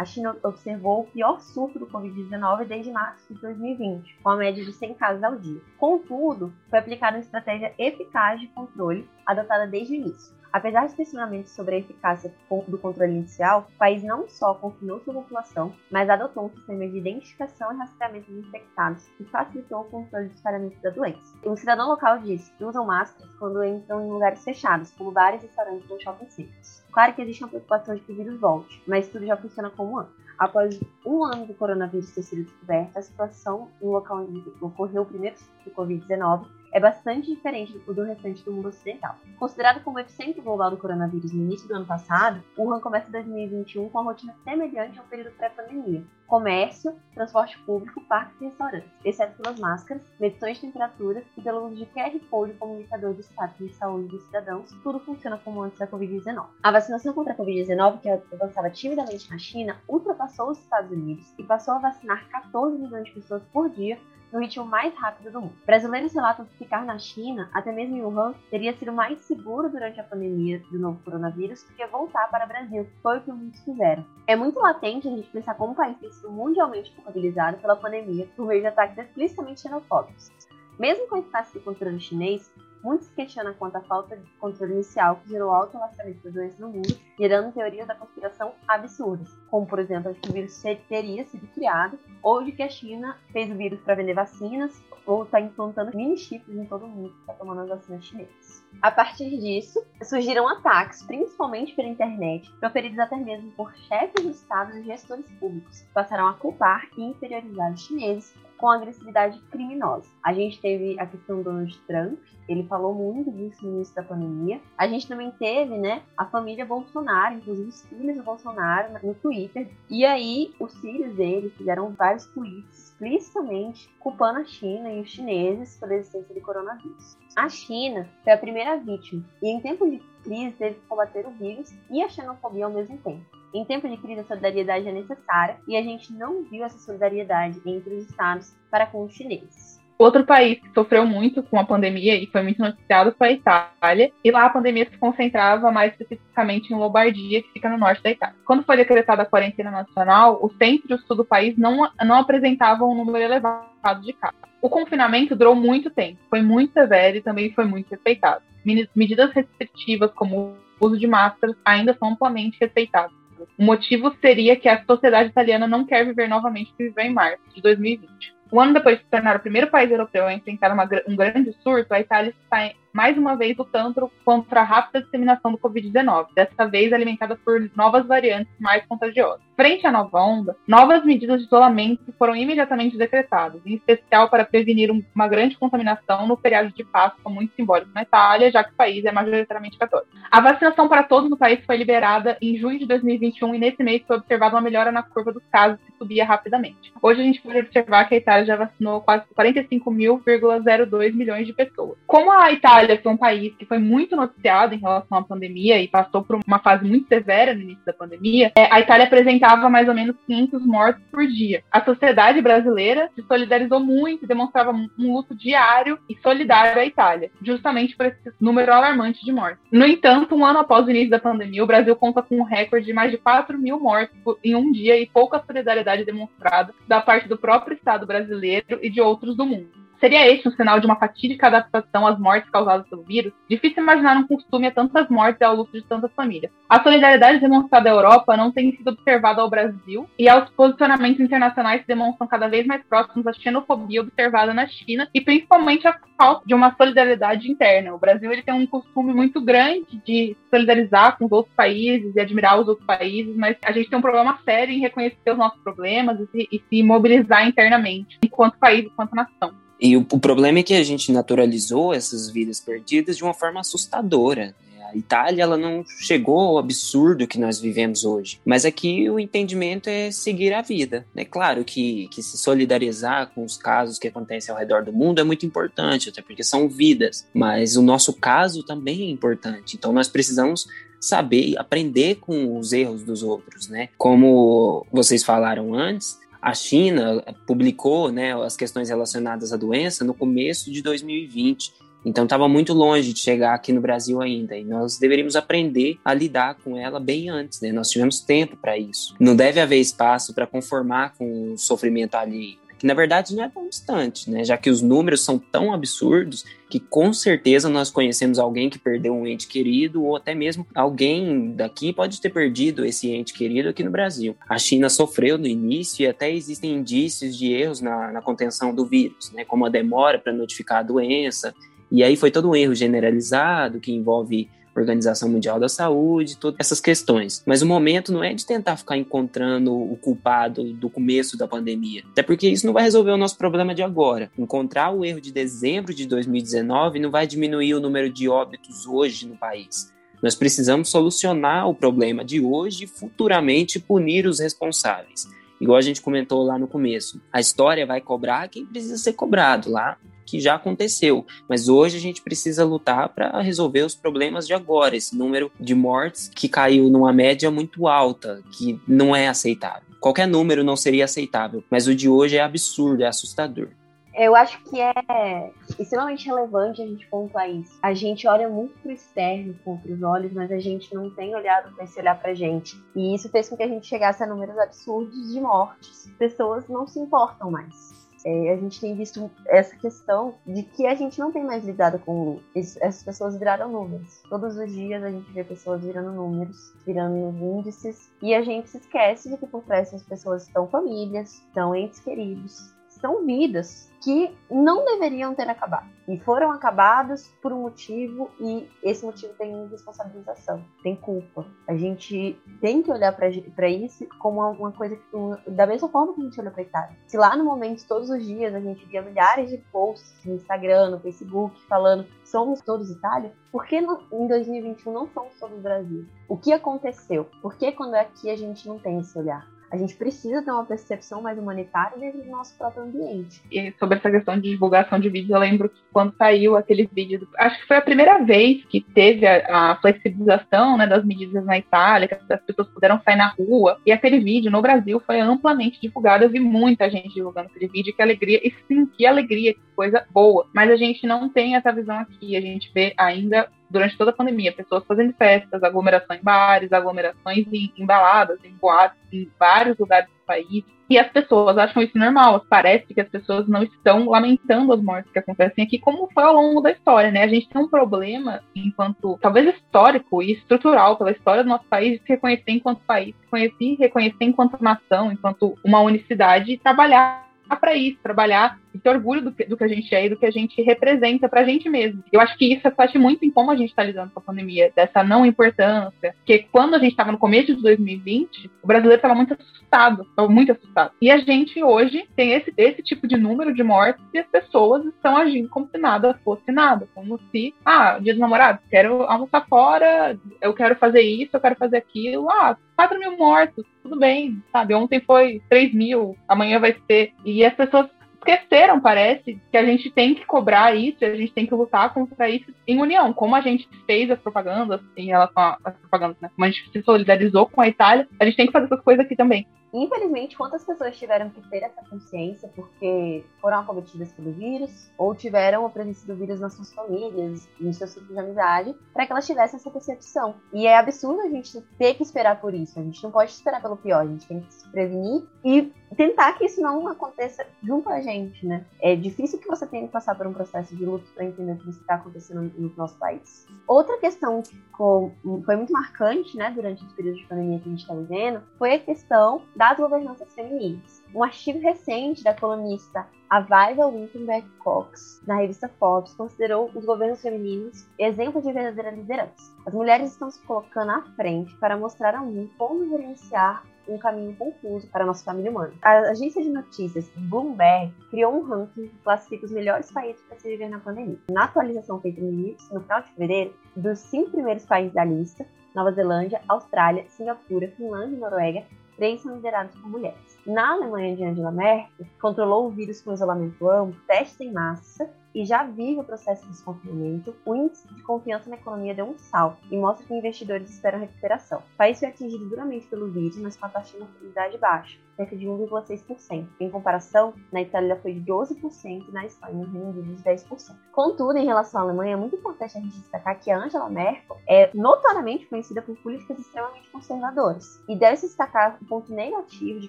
Speaker 1: a China observou o pior surto do Covid-19 desde março de 2020, com a média de 100 casos ao dia. Contudo, foi aplicada uma estratégia eficaz de controle adotada desde o início. Apesar dos questionamentos sobre a eficácia do controle inicial, o país não só confinou sua população, mas adotou um sistema de identificação e rastreamento de infectados que facilitou o controle do espalhamento da doença. Um cidadão local disse que usam máscaras quando entram em lugares fechados, como bares, restaurantes ou shopping centers. Claro que existe uma preocupação de que o vírus volte, mas tudo já funciona como antes. Após um ano do coronavírus ter sido descoberto, a situação no local onde ocorreu o primeiro surto do Covid-19 é bastante diferente do, do restante do mundo ocidental. Considerado como epicentro global do coronavírus no início do ano passado, Wuhan começa 2021 com uma rotina semelhante ao período pré-pandemia. Comércio, transporte público, parques e restaurantes, exceto pelas máscaras, medições de temperatura e pelo uso de QR Code como indicador do status de saúde dos cidadãos, tudo funciona como antes da Covid-19. A vacinação contra a Covid-19, que avançava timidamente na China, ultrapassou os Estados Unidos e passou a vacinar 14 milhões de pessoas por dia no ritmo mais rápido do mundo. Brasileiros relatam que ficar na China, até mesmo em Wuhan, teria sido mais seguro durante a pandemia do novo coronavírus do que voltar para o Brasil. Foi o que muitos fizeram. É muito latente a gente pensar como o país tem sido mundialmente culpabilizado pela pandemia por meio de ataques explicitamente xenofóbicos. Mesmo com a eficácia do controle chinês, Muitos questionam quanto à falta de controle inicial que gerou alto alastramento da doença no mundo, gerando teorias da conspiração absurdas, como, por exemplo, que o vírus teria sido criado, ou de que a China fez o vírus para vender vacinas, ou está implantando mini chips em todo mundo que está tomando as vacinas chinesas. A partir disso, surgiram ataques, principalmente pela internet, proferidos até mesmo por chefes de estados e gestores públicos, que passaram a culpar e inferiorizar os chineses com agressividade criminosa. A gente teve a questão do Donald Trump, ele falou muito disso no início da pandemia. A gente também teve, né, a família Bolsonaro, inclusive os filhos do Bolsonaro no Twitter. E aí, os filhos dele fizeram vários tweets explicitamente culpando a China e os chineses pela existência do coronavírus. A China foi a primeira vítima e em tempos de crise que combater o vírus e a xenofobia ao mesmo tempo. Em tempos de crise, a solidariedade é necessária e a gente não viu essa solidariedade entre os estados para com os chineses.
Speaker 2: Outro país que sofreu muito com a pandemia e foi muito noticiado foi a Itália. E lá a pandemia se concentrava mais especificamente em Lombardia, que fica no norte da Itália. Quando foi decretada a quarentena nacional, o centro e o sul do país não, não apresentavam um número elevado de casos. O confinamento durou muito tempo, foi muito severo e também foi muito respeitado. Medidas restritivas como o uso de máscaras ainda são amplamente respeitadas. O motivo seria que a sociedade italiana não quer viver novamente o que viveu em março de 2020. Um ano depois de se tornar o primeiro país europeu a enfrentar uma, um grande surto, a Itália está mais uma vez lutando contra a rápida disseminação do Covid-19, dessa vez alimentada por novas variantes mais contagiosas. Frente à nova onda, novas medidas de isolamento foram imediatamente decretadas, em especial para prevenir uma grande contaminação no feriado de Páscoa, muito simbólico na Itália, já que o país é majoritariamente católico. A vacinação para todos no país foi liberada em junho de 2021 e nesse mês foi observada uma melhora na curva dos casos que subia rapidamente. Hoje a gente pode observar que a Itália já vacinou quase 45.002 milhões de pessoas. Como a Itália Itália foi um país que foi muito noticiado em relação à pandemia e passou por uma fase muito severa no início da pandemia. É, a Itália apresentava mais ou menos 500 mortos por dia. A sociedade brasileira se solidarizou muito demonstrava um luto diário e solidário à Itália, justamente por esse número alarmante de mortes. No entanto, um ano após o início da pandemia, o Brasil conta com um recorde de mais de 4 mil mortes em um dia e pouca solidariedade demonstrada da parte do próprio Estado brasileiro e de outros do mundo. Seria este um sinal de uma fatídica adaptação às mortes causadas pelo vírus? Difícil imaginar um costume a tantas mortes e ao luto de tantas famílias. A solidariedade demonstrada à Europa não tem sido observada ao Brasil e aos posicionamentos internacionais se demonstram cada vez mais próximos à xenofobia observada na China e principalmente a falta de uma solidariedade interna. O Brasil ele tem um costume muito grande de solidarizar com os outros países e admirar os outros países, mas a gente tem um problema sério em reconhecer os nossos problemas e se, e se mobilizar internamente, enquanto país, enquanto nação.
Speaker 3: E o, o, problema é que a gente naturalizou essas vidas perdidas de uma forma assustadora. Né? A Itália ela não chegou ao absurdo que nós vivemos hoje, mas aqui o entendimento é seguir a vida. É claro que, que se solidarizar com os casos que acontecem ao redor do mundo é muito importante, até porque são vidas, mas o nosso caso também é importante. Então nós precisamos saber aprender com os erros dos outros, né? Como vocês falaram antes, a China publicou né, as questões relacionadas à doença no começo de 2020. Então estava muito longe de chegar aqui no Brasil ainda. E nós deveríamos aprender a lidar com ela bem antes, né? Nós tivemos tempo para isso. Não deve haver espaço para conformar com o sofrimento alheio que na verdade não é tão distante, né? Já que os números são tão absurdos que com certeza nós conhecemos alguém que perdeu um ente querido ou até mesmo alguém daqui pode ter perdido esse ente querido aqui no Brasil. A China sofreu no início e até existem indícios de erros na, na contenção do vírus, né? Como a demora para notificar a doença. E aí foi todo um erro generalizado que envolve Organização Mundial da Saúde, todas essas questões. Mas o momento não é de tentar ficar encontrando o culpado do começo da pandemia, até porque isso não vai resolver o nosso problema de agora. Encontrar o erro de dezembro de 2019 não vai diminuir o número de óbitos hoje no país. Nós precisamos solucionar o problema de hoje e futuramente punir os responsáveis. Igual a gente comentou lá no começo, a história vai cobrar quem precisa ser cobrado lá que já aconteceu. Mas hoje a gente precisa lutar para resolver os problemas de agora, esse número de mortes que caiu numa média muito alta, que não é aceitável. Qualquer número não seria aceitável, mas o de hoje é absurdo, é assustador.
Speaker 1: Eu acho que é extremamente relevante a gente pontuar isso. A gente olha muito para o externo com outros olhos, mas a gente não tem olhado para esse olhar para gente. E isso fez com que a gente chegasse a números absurdos de mortes. Pessoas não se importam mais. É, a gente tem visto essa questão de que a gente não tem mais lidado com. Essas pessoas viraram números. Todos os dias a gente vê pessoas virando números, virando índices, e a gente se esquece de que por trás dessas pessoas estão famílias, estão entes queridos, são vidas que não deveriam ter acabado. E foram acabadas por um motivo, e esse motivo tem responsabilização, tem culpa. A gente tem que olhar para isso como uma coisa que, da mesma forma que a gente olha para Itália. Se lá no momento, todos os dias, a gente via milhares de posts no Instagram, no Facebook, falando somos todos Itália, por que em 2021 não somos todos Brasil? O que aconteceu? Por que quando é aqui a gente não tem esse olhar? A gente precisa ter uma percepção mais humanitária dentro do nosso próprio ambiente.
Speaker 2: E sobre essa questão de divulgação de vídeos, eu lembro que quando saiu aquele vídeo, acho que foi a primeira vez que teve a, a flexibilização né, das medidas na Itália, que as pessoas puderam sair na rua. E aquele vídeo no Brasil foi amplamente divulgado. Eu vi muita gente divulgando aquele vídeo, que alegria, e sim, que alegria, que coisa boa. Mas a gente não tem essa visão aqui. A gente vê ainda durante toda a pandemia, pessoas fazendo festas, aglomerações em bares, aglomerações em, em baladas, em boates, em vários lugares do país. E as pessoas acham isso normal. Parece que as pessoas não estão lamentando as mortes que acontecem aqui, como foi ao longo da história, né? A gente tem um problema enquanto, talvez histórico e estrutural pela história do nosso país, de se reconhecer enquanto país, reconhecer, reconhecer enquanto nação, enquanto uma unicidade e trabalhar para isso, trabalhar e ter orgulho do que, do que a gente é e do que a gente representa para a gente mesmo. Eu acho que isso reflete muito em como a gente está lidando com a pandemia, dessa não importância. Porque quando a gente estava no começo de 2020, o brasileiro estava muito assustado, estava muito assustado. E a gente hoje tem esse, esse tipo de número de mortes e as pessoas estão agindo como se nada fosse nada, como se, ah, dia dos namorados, quero almoçar fora, eu quero fazer isso, eu quero fazer aquilo, ah, 4 mil mortos, tudo bem, sabe? Ontem foi 3 mil, amanhã vai ser. E as pessoas esqueceram, parece, que a gente tem que cobrar isso, a gente tem que lutar contra isso em união. Como a gente fez as propagandas em relação às propagandas, né? Como a gente se solidarizou com a Itália, a gente tem que fazer essas coisas aqui também.
Speaker 1: Infelizmente, quantas pessoas tiveram que ter essa consciência porque foram acometidas pelo vírus ou tiveram a presença do vírus nas suas famílias, nos seus círculos de amizade, para que elas tivessem essa percepção. E é absurdo a gente ter que esperar por isso. A gente não pode esperar pelo pior, a gente tem que se prevenir e tentar que isso não aconteça junto a gente, né? É difícil que você tenha que passar por um processo de luto para entender o que está acontecendo no nosso país. Outra questão que ficou, foi muito marcante, né, durante esse período de pandemia que a gente está vivendo, foi a questão das governanças femininas. Um artigo recente da colunista Avaiva Wittenberg Cox, na revista Forbes, considerou os governos femininos exemplos de verdadeira liderança. As mulheres estão se colocando à frente para mostrar ao mundo como gerenciar um caminho confuso para nossa família humana. A agência de notícias Bloomberg criou um ranking que classifica os melhores países para se viver na pandemia. Na atualização feita no início, no final de fevereiro, dos cinco primeiros países da lista, Nova Zelândia, Austrália, Singapura, Finlândia e Noruega, três são liderados por mulheres. Na Alemanha de Angela Merkel, controlou o vírus com isolamento amplo, testes em massa e já vive o processo de desconfinamento, o índice de confiança na economia deu um salto e mostra que investidores esperam recuperação. O país foi atingido duramente pelo vírus, mas com a taxa de mortalidade baixa, cerca de 1,6%. Em comparação, na Itália foi de 12% e na Espanha, no Reino Unido, de 10%. Contudo, em relação à Alemanha, é muito importante a gente destacar que a Angela Merkel é notoriamente conhecida por políticas extremamente conservadoras. E deve-se destacar o ponto negativo de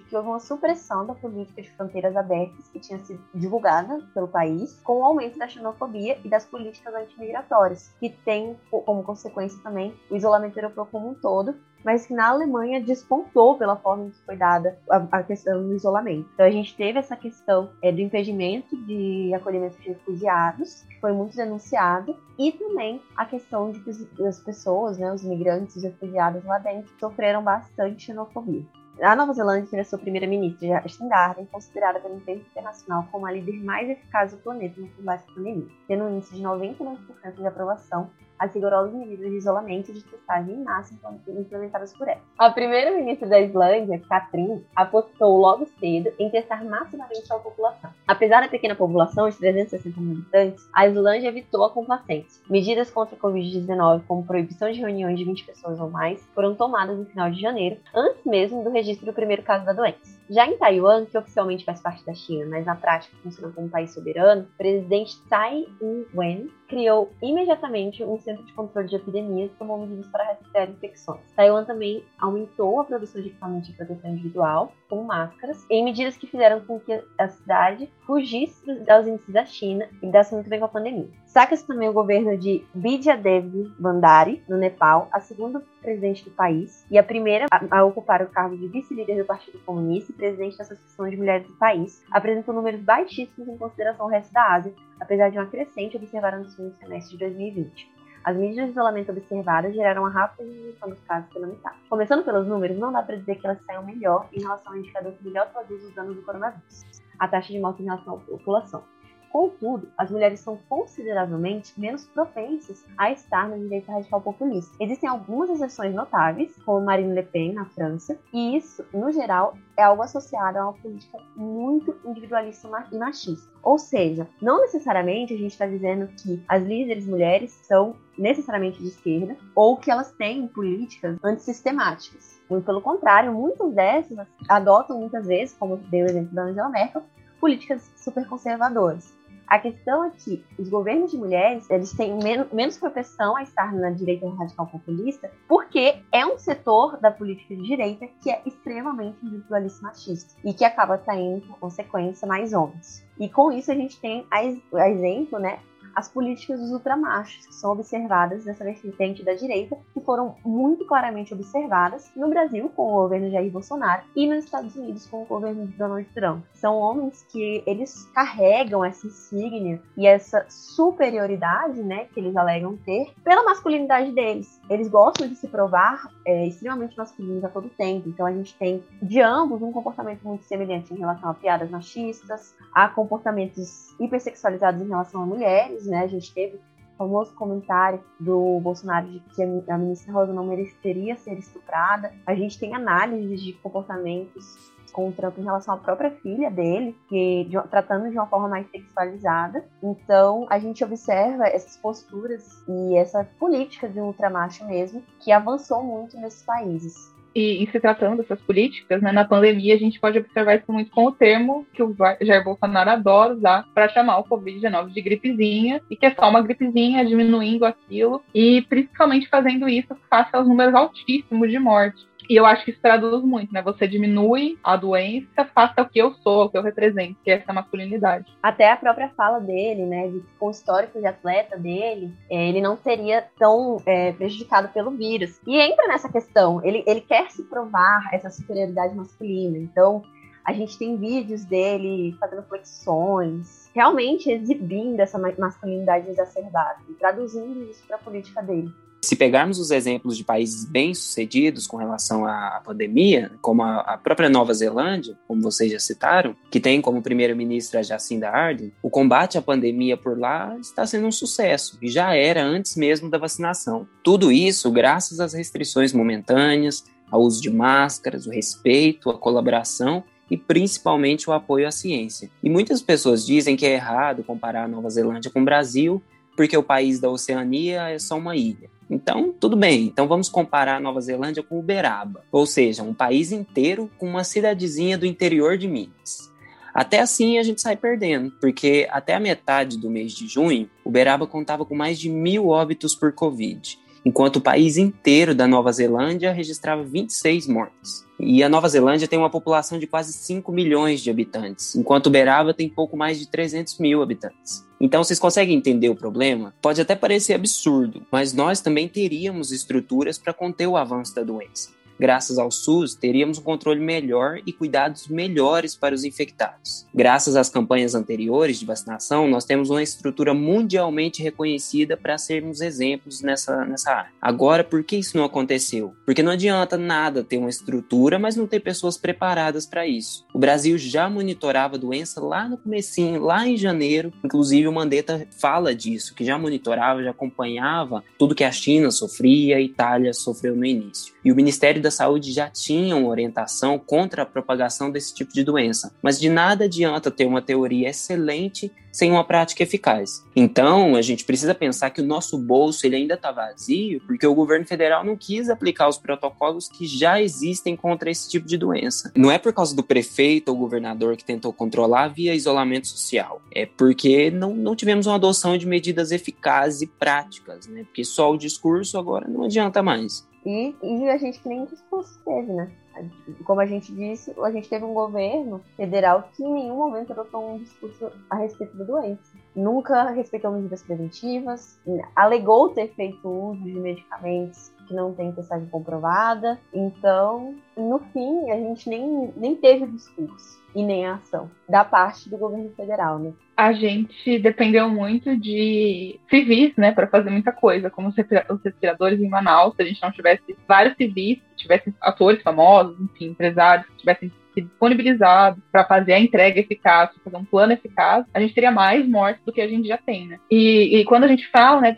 Speaker 1: que houve uma supressão da política de fronteiras abertas que tinha sido divulgada pelo país, com o aumento da xenofobia e das políticas antimigratórias, que tem como consequência também o isolamento europeu como um todo, mas que na Alemanha despontou pela forma que foi dada a, questão do isolamento. Então a gente teve essa questão é, do impedimento de acolhimento de refugiados, que foi muito denunciado, e também a questão de que as pessoas, né, os migrantes, os refugiados lá dentro, sofreram bastante xenofobia. A Nova Zelândia teve a sua primeira-ministra, Jacinda Ardern, considerada pela imprensa internacional como a líder mais eficaz do planeta no combate à pandemia, tendo um índice de 99% de aprovação as rigorosas medidas de isolamento e de testagem em massa implementadas por ela. A primeira-ministra da Islândia, Katrin, apostou logo cedo em testar massivamente a população. Apesar da pequena população de 360 mil habitantes, a Islândia evitou a complacência. Medidas contra a Covid-19, como proibição de reuniões de 20 pessoas ou mais, foram tomadas no final de janeiro, antes mesmo do registro do primeiro caso da doença. Já em Taiwan, que oficialmente faz parte da China, mas na prática funciona como um país soberano, o presidente Tsai Ing-wen criou imediatamente um centro de controle de epidemias tomou medidas para rastrear infecções. Taiwan também aumentou a produção de equipamentos de proteção individual com máscaras, em medidas que fizeram com que a cidade fugisse dos índices da China e lidasse muito bem com a pandemia. Saca-se também o governo de Bidya Devi Bandari, no Nepal, a segunda presidente do país e a primeira a ocupar o cargo de vice-líder do Partido Comunista e presidente da Associação de Mulheres do país, apresentou números baixíssimos em consideração ao resto da Ásia, apesar de uma crescente observada no segundo semestre de 2020. As medidas de isolamento observadas geraram uma rápida diminuição dos casos pela metade. Começando pelos números, não dá para dizer que elas saiam melhor em relação ao indicador que melhor traduz os danos do coronavírus, a taxa de morte em relação à população. Contudo, as mulheres são consideravelmente menos propensas a estar na direita radical populista. Existem algumas exceções notáveis, como Marine Le Pen na França, e isso, no geral, é algo associado a uma política muito individualista e machista. Ou seja, não necessariamente a gente está dizendo que as líderes mulheres são necessariamente de esquerda ou que elas têm políticas antissistemáticas. Muito pelo contrário, muitas dessas adotam muitas vezes, como deu o exemplo da Angela Merkel, políticas super conservadoras. A questão é que os governos de mulheres eles têm men menos proteção a estar na direita radical populista, porque é um setor da política de direita que é extremamente individualista e machista e que acaba saindo, por consequência, mais homens. E com isso a gente tem a, a exemplo, né, as políticas dos ultramachos, que são observadas nessa vertente da direita, que foram muito claramente observadas no Brasil com o governo Jair Bolsonaro e nos Estados Unidos com o governo de Donald Trump. São homens que eles carregam essa insígnia e essa superioridade, né, que eles alegam ter pela masculinidade deles. Eles gostam de se provar é, extremamente masculinos a todo tempo. Então a gente tem de ambos um comportamento muito semelhante em relação a piadas machistas, a comportamentos hipersexualizados em relação a mulheres né? A gente teve o famoso comentário do Bolsonaro de que a ministra Rosa não mereceria ser estuprada. A gente tem análises de comportamentos com o Trump em relação à própria filha dele, que de, tratando de uma forma mais sexualizada. Então, a gente observa essas posturas e essa política de ultramacho mesmo, que avançou muito nesses países.
Speaker 2: E, e, se tratando dessas políticas, né, na pandemia a gente pode observar isso muito com o termo que o Jair Bolsonaro adora usar para chamar o Covid-19 de gripezinha, e que é só uma gripezinha, diminuindo aquilo, e principalmente fazendo isso face aos números altíssimos de morte. E eu acho que isso traduz muito, né? Você diminui a doença, faça o que eu sou, o que eu represento, que é essa masculinidade.
Speaker 1: Até a própria fala dele, né? De que com o histórico de atleta dele, é, ele não seria tão é, prejudicado pelo vírus. E entra nessa questão, ele, ele quer se provar essa superioridade masculina. Então, a gente tem vídeos dele fazendo flexões, realmente exibindo essa masculinidade exacerbada e traduzindo isso para a política dele.
Speaker 3: Se pegarmos os exemplos de países bem-sucedidos com relação à pandemia, como a, própria Nova Zelândia, como vocês já citaram, que tem como primeira-ministra Jacinda Ardern, o combate à pandemia por lá está sendo um sucesso e já era antes mesmo da vacinação. Tudo isso graças às restrições momentâneas, ao uso de máscaras, o respeito, a colaboração e principalmente o apoio à ciência. E muitas pessoas dizem que é errado comparar a Nova Zelândia com o Brasil, porque o país da Oceania é só uma ilha. Então, tudo bem. Então vamos comparar a Nova Zelândia com Uberaba, ou seja, um país inteiro com uma cidadezinha do interior de Minas. Até assim a gente sai perdendo, porque até a metade do mês de junho, Uberaba contava com mais de mil óbitos por Covid, enquanto o país inteiro da Nova Zelândia registrava 26 mortes. E a Nova Zelândia tem uma população de quase 5 milhões de habitantes, enquanto Uberaba tem pouco mais de 300 mil habitantes. Então, vocês conseguem entender o problema? Pode até parecer absurdo, mas nós também teríamos estruturas para conter o avanço da doença graças ao SUS, teríamos um controle melhor e cuidados melhores para os infectados. Graças às campanhas anteriores de vacinação, nós temos uma estrutura mundialmente reconhecida para sermos exemplos nessa, nessa área. Agora, por que isso não aconteceu? Porque não adianta nada ter uma estrutura, mas não ter pessoas preparadas para isso. O Brasil já monitorava a doença lá no comecinho, lá em janeiro. Inclusive, o Mandetta fala disso, que já monitorava, já acompanhava tudo que a China sofria, a Itália sofreu no início. E o Ministério da Saúde já tinham orientação contra a propagação desse tipo de doença, mas de nada adianta ter uma teoria excelente sem uma prática eficaz. Então, a gente precisa pensar que o nosso bolso ele ainda está vazio porque o governo federal não quis aplicar os protocolos que já existem contra esse tipo de doença. Não é por causa do prefeito ou governador que tentou controlar via isolamento social, é porque não, não tivemos uma adoção de medidas eficazes e práticas, né? Porque só o discurso agora não adianta mais.
Speaker 1: E, e a gente nem discurso teve, né? Como a gente disse, a gente teve um governo federal que em nenhum momento adotou um discurso a respeito da doença. Nunca respeitou medidas preventivas, alegou ter feito uso de medicamentos que não tem testagem comprovada. Então, no fim, a gente nem, nem teve discurso e nem ação da parte do governo federal, né?
Speaker 2: A gente dependeu muito de civis, né, para fazer muita coisa, como os respiradores em Manaus. Se a gente não tivesse vários civis, tivesse atores famosos, enfim, empresários que tivessem disponibilizado para fazer a entrega eficaz, fazer um plano eficaz, a gente teria mais mortes do que a gente já tem, né? E, e quando a gente fala, né,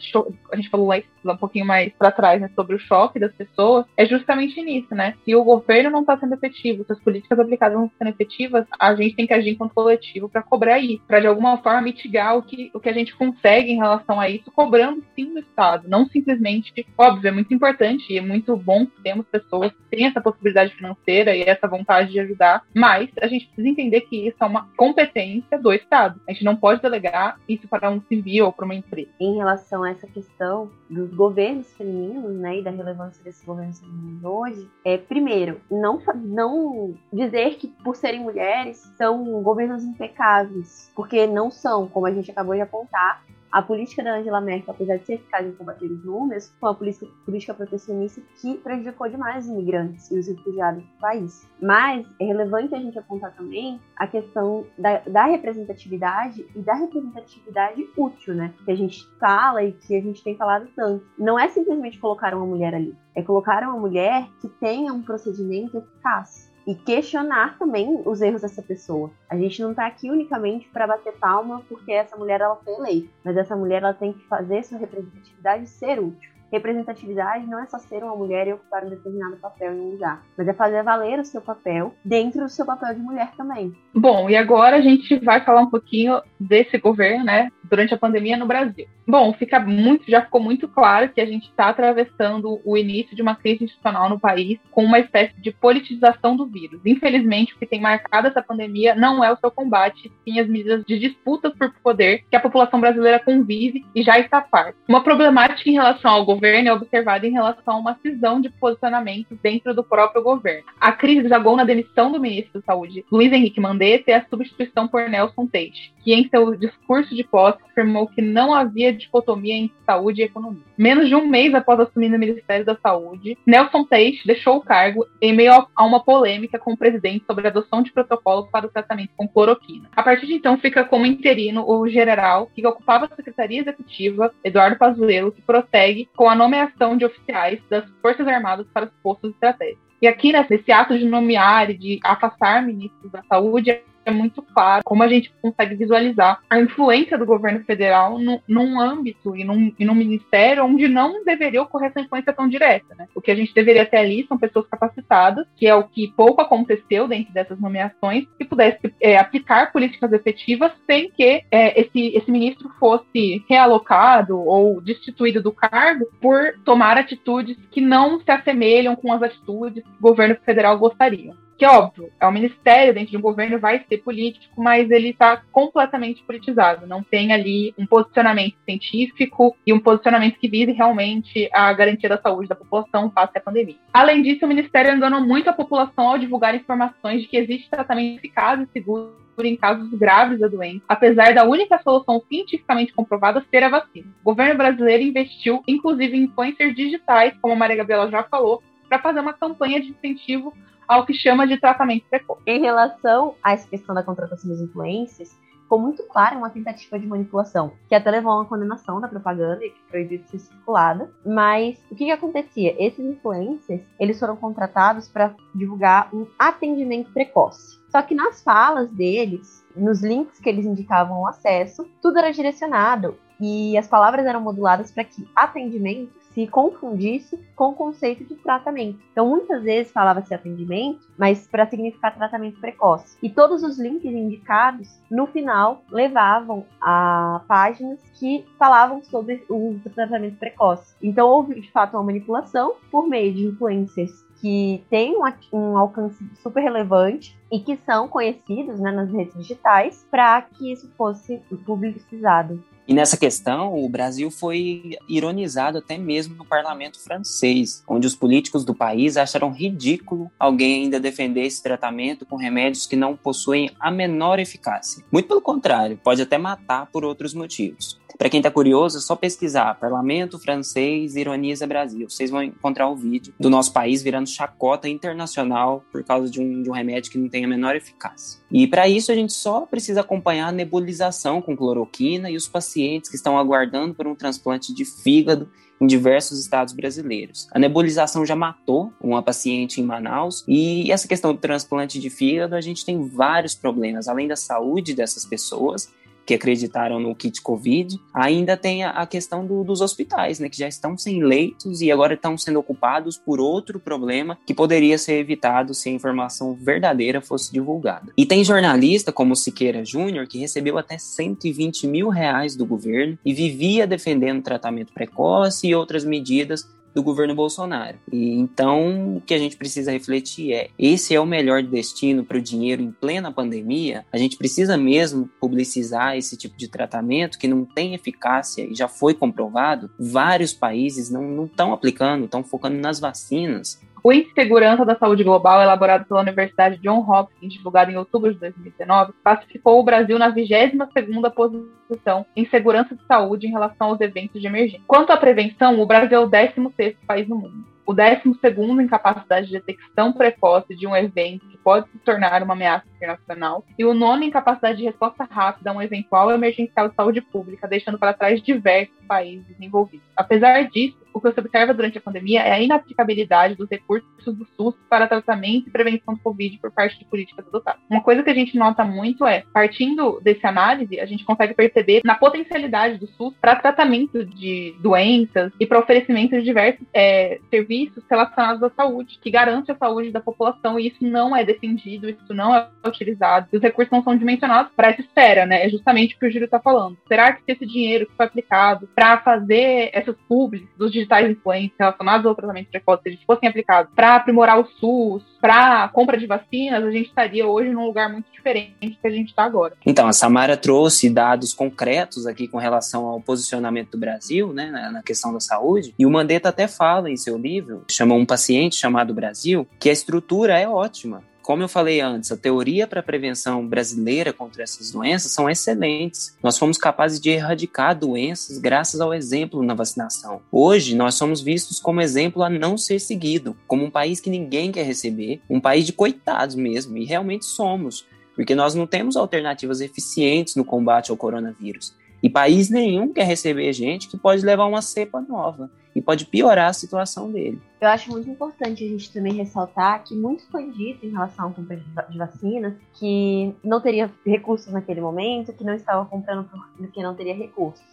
Speaker 2: a gente falou lá um pouquinho mais para trás, né, sobre o choque das pessoas, é justamente nisso, né? Se o governo não está sendo efetivo, se as políticas aplicadas não estão sendo efetivas, a gente tem que agir enquanto coletivo para cobrar isso, para de alguma forma mitigar o que, o que a gente consegue em relação a isso, cobrando sim do Estado, não simplesmente, óbvio, é muito importante e é muito bom que temos pessoas que têm essa possibilidade financeira e essa vontade de ajudar ajudar, mas a gente precisa entender que isso é uma competência do Estado. A gente não pode delegar isso para um civil ou para uma empresa.
Speaker 1: Em relação a essa questão dos governos femininos, né, e da relevância desses governos femininos hoje, é, primeiro, não, não dizer que por serem mulheres são governos impecáveis, porque não são, como a gente acabou de apontar, a política da Angela Merkel, apesar de ser eficaz em combater os números, foi uma política, política protecionista que prejudicou demais os imigrantes e os refugiados do país. Mas é relevante a gente apontar também a questão da, da representatividade e da representatividade útil, né? Que a gente fala e que a gente tem falado tanto. Não é simplesmente colocar uma mulher ali, é colocar uma mulher que tenha um procedimento eficaz e questionar também os erros dessa pessoa. A gente não está aqui unicamente para bater palma porque essa mulher ela foi eleita, mas essa mulher ela tem que fazer sua representatividade ser útil. Representatividade não é só ser uma mulher e ocupar um determinado papel em um lugar, mas é fazer valer o seu papel dentro do seu papel de mulher também.
Speaker 2: Bom, e agora a gente vai falar um pouquinho desse governo, né, durante a pandemia no Brasil. Bom, fica muito, já ficou muito claro que a gente está atravessando o início de uma crise institucional no país com uma espécie de politização do vírus. Infelizmente, o que tem marcado essa pandemia não é o seu combate, sim as medidas de disputas por poder que a população brasileira convive e já está farta. Uma problemática em relação ao governo é observada em relação a uma cisão de posicionamentos dentro do próprio governo. A crise jogou na demissão do ministro da Saúde, Luiz Henrique Mandetta, e a substituição por Nelson Teixe, que em seu discurso de posse afirmou que não havia dicotomia entre saúde e economia. Menos de um mês após assumir no Ministério da Saúde, Nelson Teixe deixou o cargo em meio a uma polêmica com o presidente sobre a adoção de protocolo para o tratamento com cloroquina. A partir de então, fica como interino o general que ocupava a Secretaria Executiva, Eduardo Pazuello, que prossegue com a nomeação de oficiais das Forças Armadas para os postos estratégicos. E aqui, nesse ato de nomear e de afastar ministros da saúde, é muito claro como a gente consegue visualizar a influência do governo federal no, num âmbito e num, e num ministério onde não deveria ocorrer essa influência tão direta. Né? O que a gente deveria ter ali são pessoas capacitadas, que é o que pouco aconteceu dentro dessas nomeações, que pudesse é, aplicar políticas efetivas sem que é, esse, esse ministro fosse realocado ou destituído do cargo por tomar atitudes que não se assemelham com as atitudes que o governo federal gostaria que óbvio, é um ministério dentro de um governo, vai ser político, mas ele está completamente politizado. Não tem ali um posicionamento científico e um posicionamento que vise realmente a garantia da saúde da população face à pandemia. Além disso, o ministério enganou muito a população ao divulgar informações de que existe tratamento eficaz e seguro em casos graves da doença, apesar da única solução cientificamente comprovada ser a vacina. O governo brasileiro investiu, inclusive, em influencers digitais, como a Maria Gabriela já falou, para fazer uma campanha de incentivo ao que chama de tratamento precoce.
Speaker 1: Em relação a essa questão da contratação dos influências, ficou muito claro uma tentativa de manipulação, que até levou a uma condenação da propaganda e que proibiu de ser circulada. Mas o que, que acontecia? Esses influencers, eles foram contratados para divulgar um atendimento precoce. Só que nas falas deles, nos links que eles indicavam o acesso, tudo era direcionado e as palavras eram moduladas para que atendimento se confundisse com o conceito de tratamento. Então, muitas vezes falava-se atendimento, mas para significar tratamento precoce. E todos os links indicados, no final, levavam a páginas que falavam sobre o uso do tratamento precoce. Então, houve de fato uma manipulação por meio de influencers que têm um, um, alcance super relevante e que são conhecidos né, nas redes digitais para que isso fosse publicizado.
Speaker 3: E nessa questão, o Brasil foi ironizado até mesmo no parlamento francês, onde os políticos do país acharam ridículo alguém ainda defender esse tratamento com remédios que não possuem a menor eficácia. Muito pelo contrário, pode até matar por outros motivos. Para quem está curioso, é só pesquisar Parlamento Francês Ironiza Brasil. Vocês vão encontrar o vídeo do nosso país virando chacota internacional por causa de um, de um remédio que não tem a menor eficácia. E para isso a gente só precisa acompanhar a nebulização com cloroquina e os pacientes que estão aguardando por um transplante de fígado em diversos estados brasileiros. A nebulização já matou uma paciente em Manaus e essa questão do transplante de fígado, a gente tem vários problemas, além da saúde dessas pessoas, que acreditaram no kit Covid, ainda tem a, questão do, dos hospitais, né, que já estão sem leitos e agora estão sendo ocupados por outro problema que poderia ser evitado se a informação verdadeira fosse divulgada. E tem jornalista como Siqueira Júnior que recebeu até 120 mil reais do governo e vivia defendendo tratamento precoce e outras medidas do governo Bolsonaro. E então o que a gente precisa refletir é: esse é o melhor destino para o dinheiro em plena pandemia? A gente precisa mesmo publicizar esse tipo de tratamento que não tem eficácia e já foi comprovado? Vários países não estão aplicando, estão focando nas vacinas.
Speaker 2: O Índice de Segurança da Saúde Global, elaborado pela Universidade John Hopkins, divulgado em outubro de 2019, classificou o Brasil na 22ª posição em segurança de saúde em relação aos eventos de emergência. Quanto à prevenção, o Brasil é o 16º país no mundo. O 12º em capacidade de detecção precoce de um evento que pode se tornar uma ameaça internacional. E o nono em capacidade de resposta rápida a um eventual emergencial de saúde pública, deixando para trás diversos países envolvidos. Apesar disso, o que se observa durante a pandemia é a inaplicabilidade dos recursos do SUS para tratamento e prevenção do Covid por parte de políticas adotadas. Uma coisa que a gente nota muito é, partindo desse análise, a gente consegue perceber na potencialidade do SUS para tratamento de doenças e para oferecimento de diversos é, serviços relacionados à saúde, que garante a saúde da população, e isso não é defendido, isso não é utilizado, e os recursos não são dimensionados para essa esfera, né? É justamente o que o Júlio está falando. Será que esse dinheiro que foi aplicado para fazer essas públicas dos digitais influentes relacionados ao tratamento precoce, se eles fossem aplicados para aprimorar o SUS, para compra de vacinas, a gente estaria hoje num lugar muito diferente do que a gente está agora.
Speaker 3: Então, a Samara trouxe dados concretos aqui com relação ao posicionamento do Brasil, né, na questão da saúde, e o Mandetta até fala em seu livro, chamou um paciente chamado Brasil, que a estrutura é ótima como eu falei antes, a teoria para prevenção brasileira contra essas doenças são excelentes. Nós fomos capazes de erradicar doenças graças ao exemplo na vacinação. Hoje, nós somos vistos como exemplo a não ser seguido, como um país que ninguém quer receber, um país de coitados mesmo, e realmente somos, porque nós não temos alternativas eficientes no combate ao coronavírus. E país nenhum quer receber gente que pode levar uma cepa nova e pode piorar a situação dele.
Speaker 1: Eu acho muito importante a gente também ressaltar que muito foi dito em relação à compra de vacinas que não teria recursos naquele momento, que não estava comprando porque não teria recursos.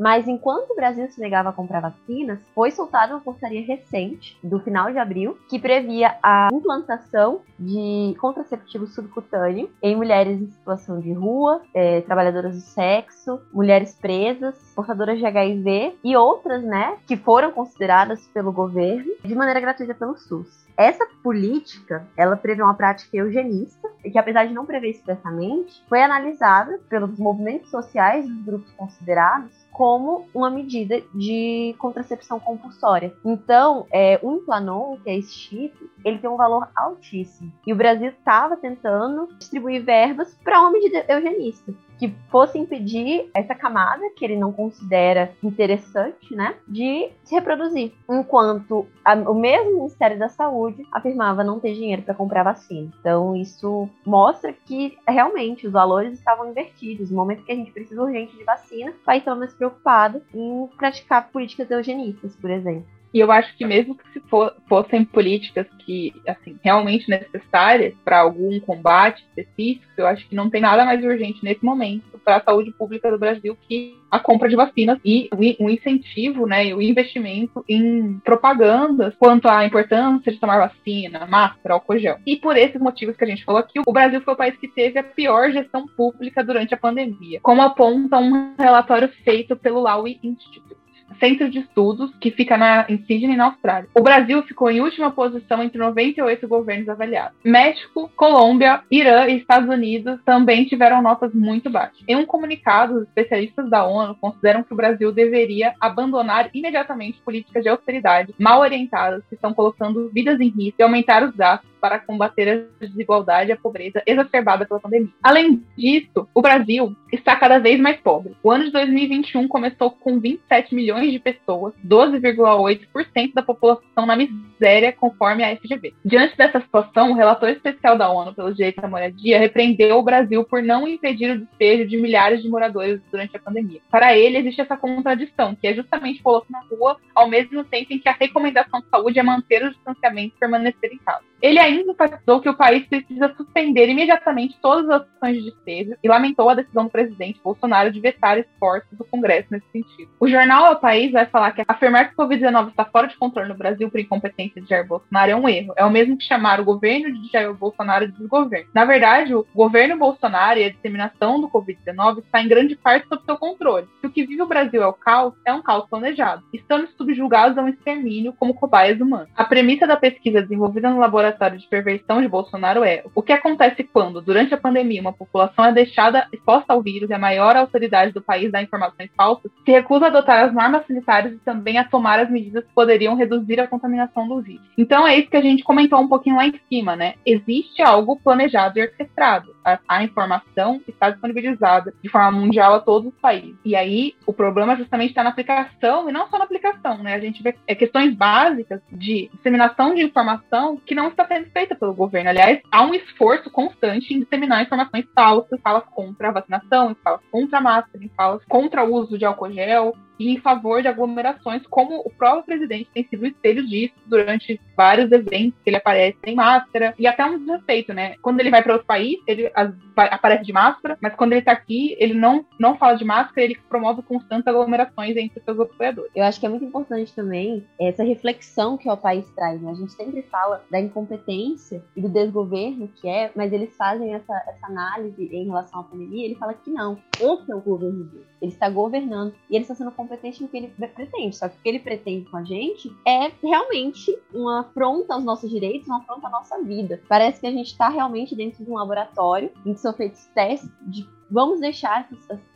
Speaker 1: Mas enquanto o Brasil se negava a comprar vacinas, foi soltada uma portaria recente, do final de abril, que previa a implantação de contraceptivo subcutâneo em mulheres em situação de rua, é, trabalhadoras do sexo, mulheres presas, portadoras de HIV e outras, né, que foram consideradas pelo governo de maneira gratuita pelo SUS. Essa política, ela prevê uma prática eugenista, que apesar de não prever expressamente, foi analisada pelos movimentos sociais dos grupos considerados como uma medida de contracepção compulsória. Então, é, o Implanon, que é esse chip, ele tem um valor altíssimo. E o Brasil estava tentando distribuir verbas para uma medida eugenista que fosse impedir essa camada que ele não considera interessante, né, de se reproduzir. Enquanto a, o mesmo Ministério da Saúde afirmava não ter dinheiro para comprar vacina. Então isso mostra que realmente os valores estavam invertidos. No momento que a gente precisa urgente de vacina, o país estava mais preocupado em praticar políticas eugenistas, por exemplo.
Speaker 2: E eu acho que mesmo que se for, fossem políticas que, assim, realmente necessárias para algum combate específico, eu acho que não tem nada mais urgente nesse momento para a saúde pública do Brasil que a compra de vacinas e o incentivo, né, e o investimento em propagandas quanto à importância de tomar vacina, máscara, álcool gel. E por esses motivos que a gente falou aqui, o Brasil foi o país que teve a pior gestão pública durante a pandemia, como aponta um relatório feito pelo Lowy Institute. Centro de estudos que fica na, em Sydney, na Austrália. O Brasil ficou em última posição entre 98 governos avaliados. México, Colômbia, Irã e Estados Unidos também tiveram notas muito baixas. Em um comunicado, os especialistas da ONU consideram que o Brasil deveria abandonar imediatamente políticas de austeridade mal orientadas que estão colocando vidas em risco e aumentar os gastos para combater a desigualdade e a pobreza exacerbada pela pandemia. Além disso, o Brasil está cada vez mais pobre. O ano de 2021 começou com 27 milhões de pessoas, 12,8% da população na miséria, conforme a FGV. Diante dessa situação, o relator especial da ONU pelos direitos da moradia repreendeu o Brasil por não impedir o despejo de milhares de moradores durante a pandemia. Para ele, existe essa contradição, que é justamente colocar na rua ao mesmo tempo em que a recomendação de saúde é manter o distanciamento e permanecer em casa. Ele enfatizou que o país precisa suspender imediatamente todas as ações de despejo e lamentou a decisão do presidente Bolsonaro de vetar esforços do Congresso nesse sentido. O jornal O País vai falar que afirmar que o Covid-19 está fora de controle no Brasil por incompetência de Jair Bolsonaro é um erro. É o mesmo que chamar o governo de Jair Bolsonaro de desgoverno. Na verdade, o governo Bolsonaro e a disseminação do Covid-19 está em grande parte sob seu controle. Se o que vive o Brasil é o caos, é um caos planejado. Estamos subjugados a um extermínio como cobaias humanas. A premissa da pesquisa desenvolvida no laboratório de perversão de Bolsonaro é o que acontece quando, durante a pandemia, uma população é deixada exposta ao vírus e a maior autoridade do país dá informações falsas, se recusa a adotar as normas sanitárias e também a tomar as medidas que poderiam reduzir a contaminação do vírus. Então é isso que a gente comentou um pouquinho lá em cima, né? Existe algo planejado e orquestrado. A, a informação está disponibilizada de forma mundial a todos os países. E aí o problema justamente está na aplicação e não só na aplicação, né? A gente vê é, questões básicas de disseminação de informação que não está sendo feita pelo governo. Aliás, há um esforço constante em disseminar informações falsas, falas contra a vacinação, falas contra a máscara, falas contra o uso de álcool gel, e em favor de aglomerações, como o próprio presidente tem sido espelho disso durante vários eventos que ele aparece sem máscara, e até um desrespeito, né? Quando ele vai para outro país, ele aparece de máscara, mas quando ele está aqui, ele não, não fala de máscara, ele promove constantes aglomerações entre seus apoiadores.
Speaker 1: Eu acho que é muito importante também essa reflexão que o país traz, né? A gente sempre fala da incompetência e do desgoverno que é, mas eles fazem essa, essa análise em relação à pandemia, ele fala que não, esse é o governo dele. Ele está governando e ele está sendo competente no que ele pretende. Só que o que ele pretende com a gente é realmente uma afronta aos nossos direitos, uma afronta à nossa vida. Parece que a gente está realmente dentro de um laboratório em que são feitos testes de vamos deixar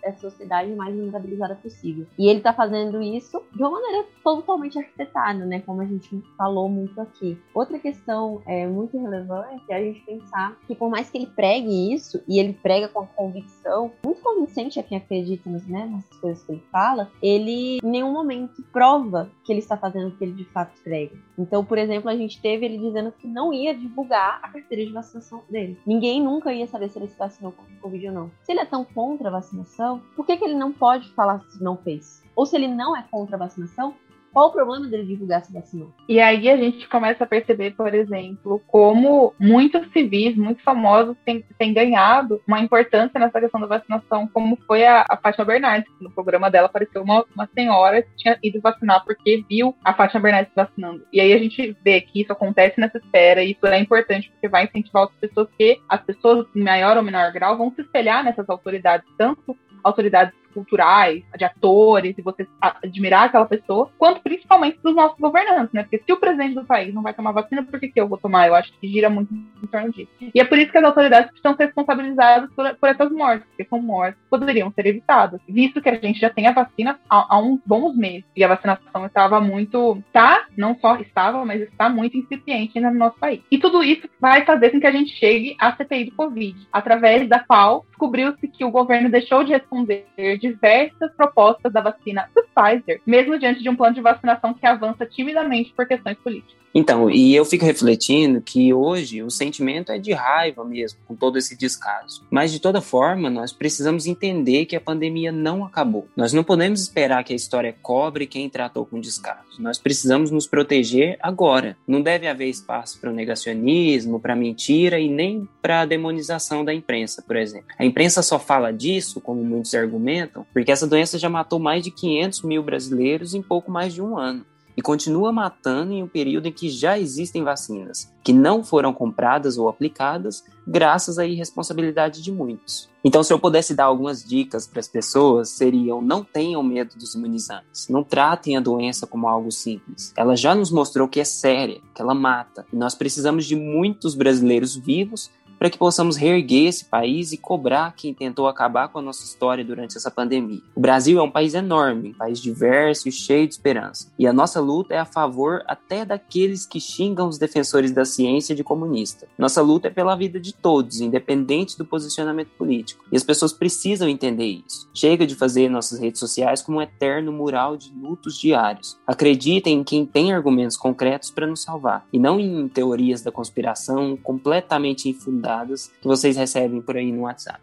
Speaker 1: essa, sociedade o mais vulnerabilizada possível. E ele está fazendo isso de uma maneira totalmente arquitetada, né? Como a gente falou muito aqui. Outra questão é, muito relevante é a gente pensar que por mais que ele pregue isso, e ele prega com convicção, muito convincente a quem acredita né, nessas coisas que ele fala, ele em nenhum momento prova que ele está fazendo o que ele de fato prega. Então, por exemplo, a gente teve ele dizendo que não ia divulgar a carteira de vacinação dele. Ninguém nunca ia saber se ele se vacinou contra o Covid ou não. Se ele é tão contra a vacinação, por que, que ele não pode falar se não fez? Ou se ele não é contra a vacinação, qual o problema dele divulgar essa vacina?
Speaker 2: E aí a gente começa a perceber, por exemplo, como muitos civis, muito famosos, têm, têm ganhado uma importância nessa questão da vacinação, como foi a, a Fátima Bernardes. No programa dela apareceu uma, uma senhora que tinha ido vacinar porque viu a Fátima Bernardes vacinando. E aí a gente vê que isso acontece nessa esfera e isso é importante porque vai incentivar outras pessoas que as pessoas, em maior ou menor grau, vão se espelhar nessas autoridades, tanto autoridades culturais, de atores, e você admirar aquela pessoa, quanto principalmente dos nossos governantes, né? Porque se o presidente do país não vai tomar vacina, por que, que eu vou tomar? Eu acho que gira muito em torno disso. E é por isso que as autoridades precisam ser responsabilizadas por, por essas mortes, porque são mortes que poderiam ser evitadas, visto que a gente já tem a vacina há, há uns bons meses, e a vacinação estava muito, tá, não só estava, mas está muito incipiente no nosso país. E tudo isso vai fazer com que a gente chegue à CPI do Covid, através da qual descobriu-se que o governo deixou de responder diversas propostas da vacina do Pfizer, mesmo diante de um plano de vacinação que avança timidamente por questões políticas.
Speaker 3: Então, e eu fico refletindo que hoje o sentimento é de raiva mesmo, com todo esse descaso. Mas de toda forma, nós precisamos entender que a pandemia não acabou. Nós não podemos esperar que a história cobre quem tratou com descaso. Nós precisamos nos proteger agora. Não deve haver espaço para o negacionismo, para mentira e nem para a demonização da imprensa, por exemplo. A imprensa só fala disso, como muitos argumentam, porque essa doença já matou mais de 500 mil brasileiros em pouco mais de um ano. E continua matando em um período em que já existem vacinas, que não foram compradas ou aplicadas graças à irresponsabilidade de muitos. Então, se eu pudesse dar algumas dicas para as pessoas, seriam: não tenham medo dos imunizantes, não tratem a doença como algo simples. Ela já nos mostrou que é séria, que ela mata, e nós precisamos de muitos brasileiros vivos para que possamos reerguer esse país e cobrar quem tentou acabar com a nossa história durante essa pandemia. O Brasil é um país enorme, um país diverso e cheio de esperança. E a nossa luta é a favor até daqueles que xingam os defensores da ciência de comunista. Nossa luta é pela vida de todos, independente do posicionamento político. E as pessoas precisam entender isso. Chega de fazer nossas redes sociais como um eterno mural de lutos diários. Acreditem em quem tem argumentos concretos para nos salvar, e não em teorias da conspiração completamente infundadas que vocês recebem por aí no WhatsApp.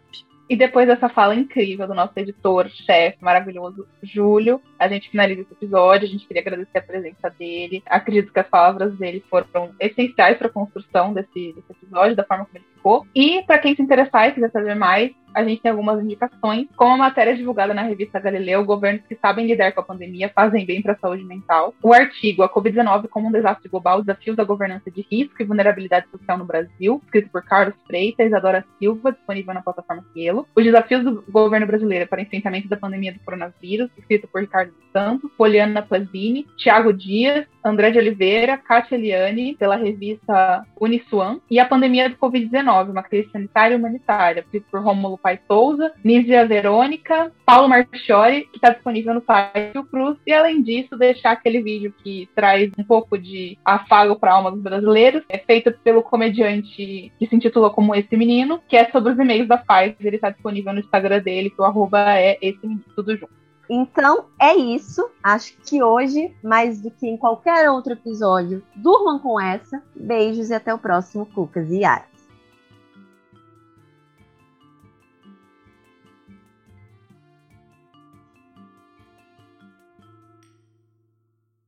Speaker 2: E depois dessa fala incrível do nosso editor, chefe maravilhoso, Júlio, a gente finaliza esse episódio. A gente queria agradecer a presença dele. Acredito que as palavras dele foram essenciais para a construção desse, desse episódio, da forma como ele ficou. E para quem se interessar e quiser saber mais, a gente tem algumas indicações, como a matéria divulgada na revista Galileu, governos que sabem lidar com a pandemia fazem bem para a saúde mental. O artigo A Covid-19 como um desastre global, desafios da governança de risco e vulnerabilidade social no Brasil, escrito por Carlos Freitas e Isadora Silva, disponível na plataforma Cielo. Os desafios do governo brasileiro para enfrentamento da pandemia do coronavírus, escrito por Ricardo Santos, Poliana Plasini, Tiago Dias, André de Oliveira, Kátia Eliane, pela revista Uniswan, e a pandemia do Covid-19, uma crise sanitária e humanitária, escrito por Rômulo Pai Souza, Nízia Verônica, Paulo Marchiori, que está disponível no site do Cruz, e além disso, deixar aquele vídeo que traz um pouco de afago para a alma dos brasileiros, é feito pelo comediante que se intitula como Esse Menino, que é sobre os e-mails da Pfizer, ele está disponível no Instagram dele, que o arroba é esse menino, tudo junto.
Speaker 1: Então é isso. Acho que hoje, mais do que em qualquer outro episódio, durmam com essa. Beijos e até o próximo Cucas e Yara.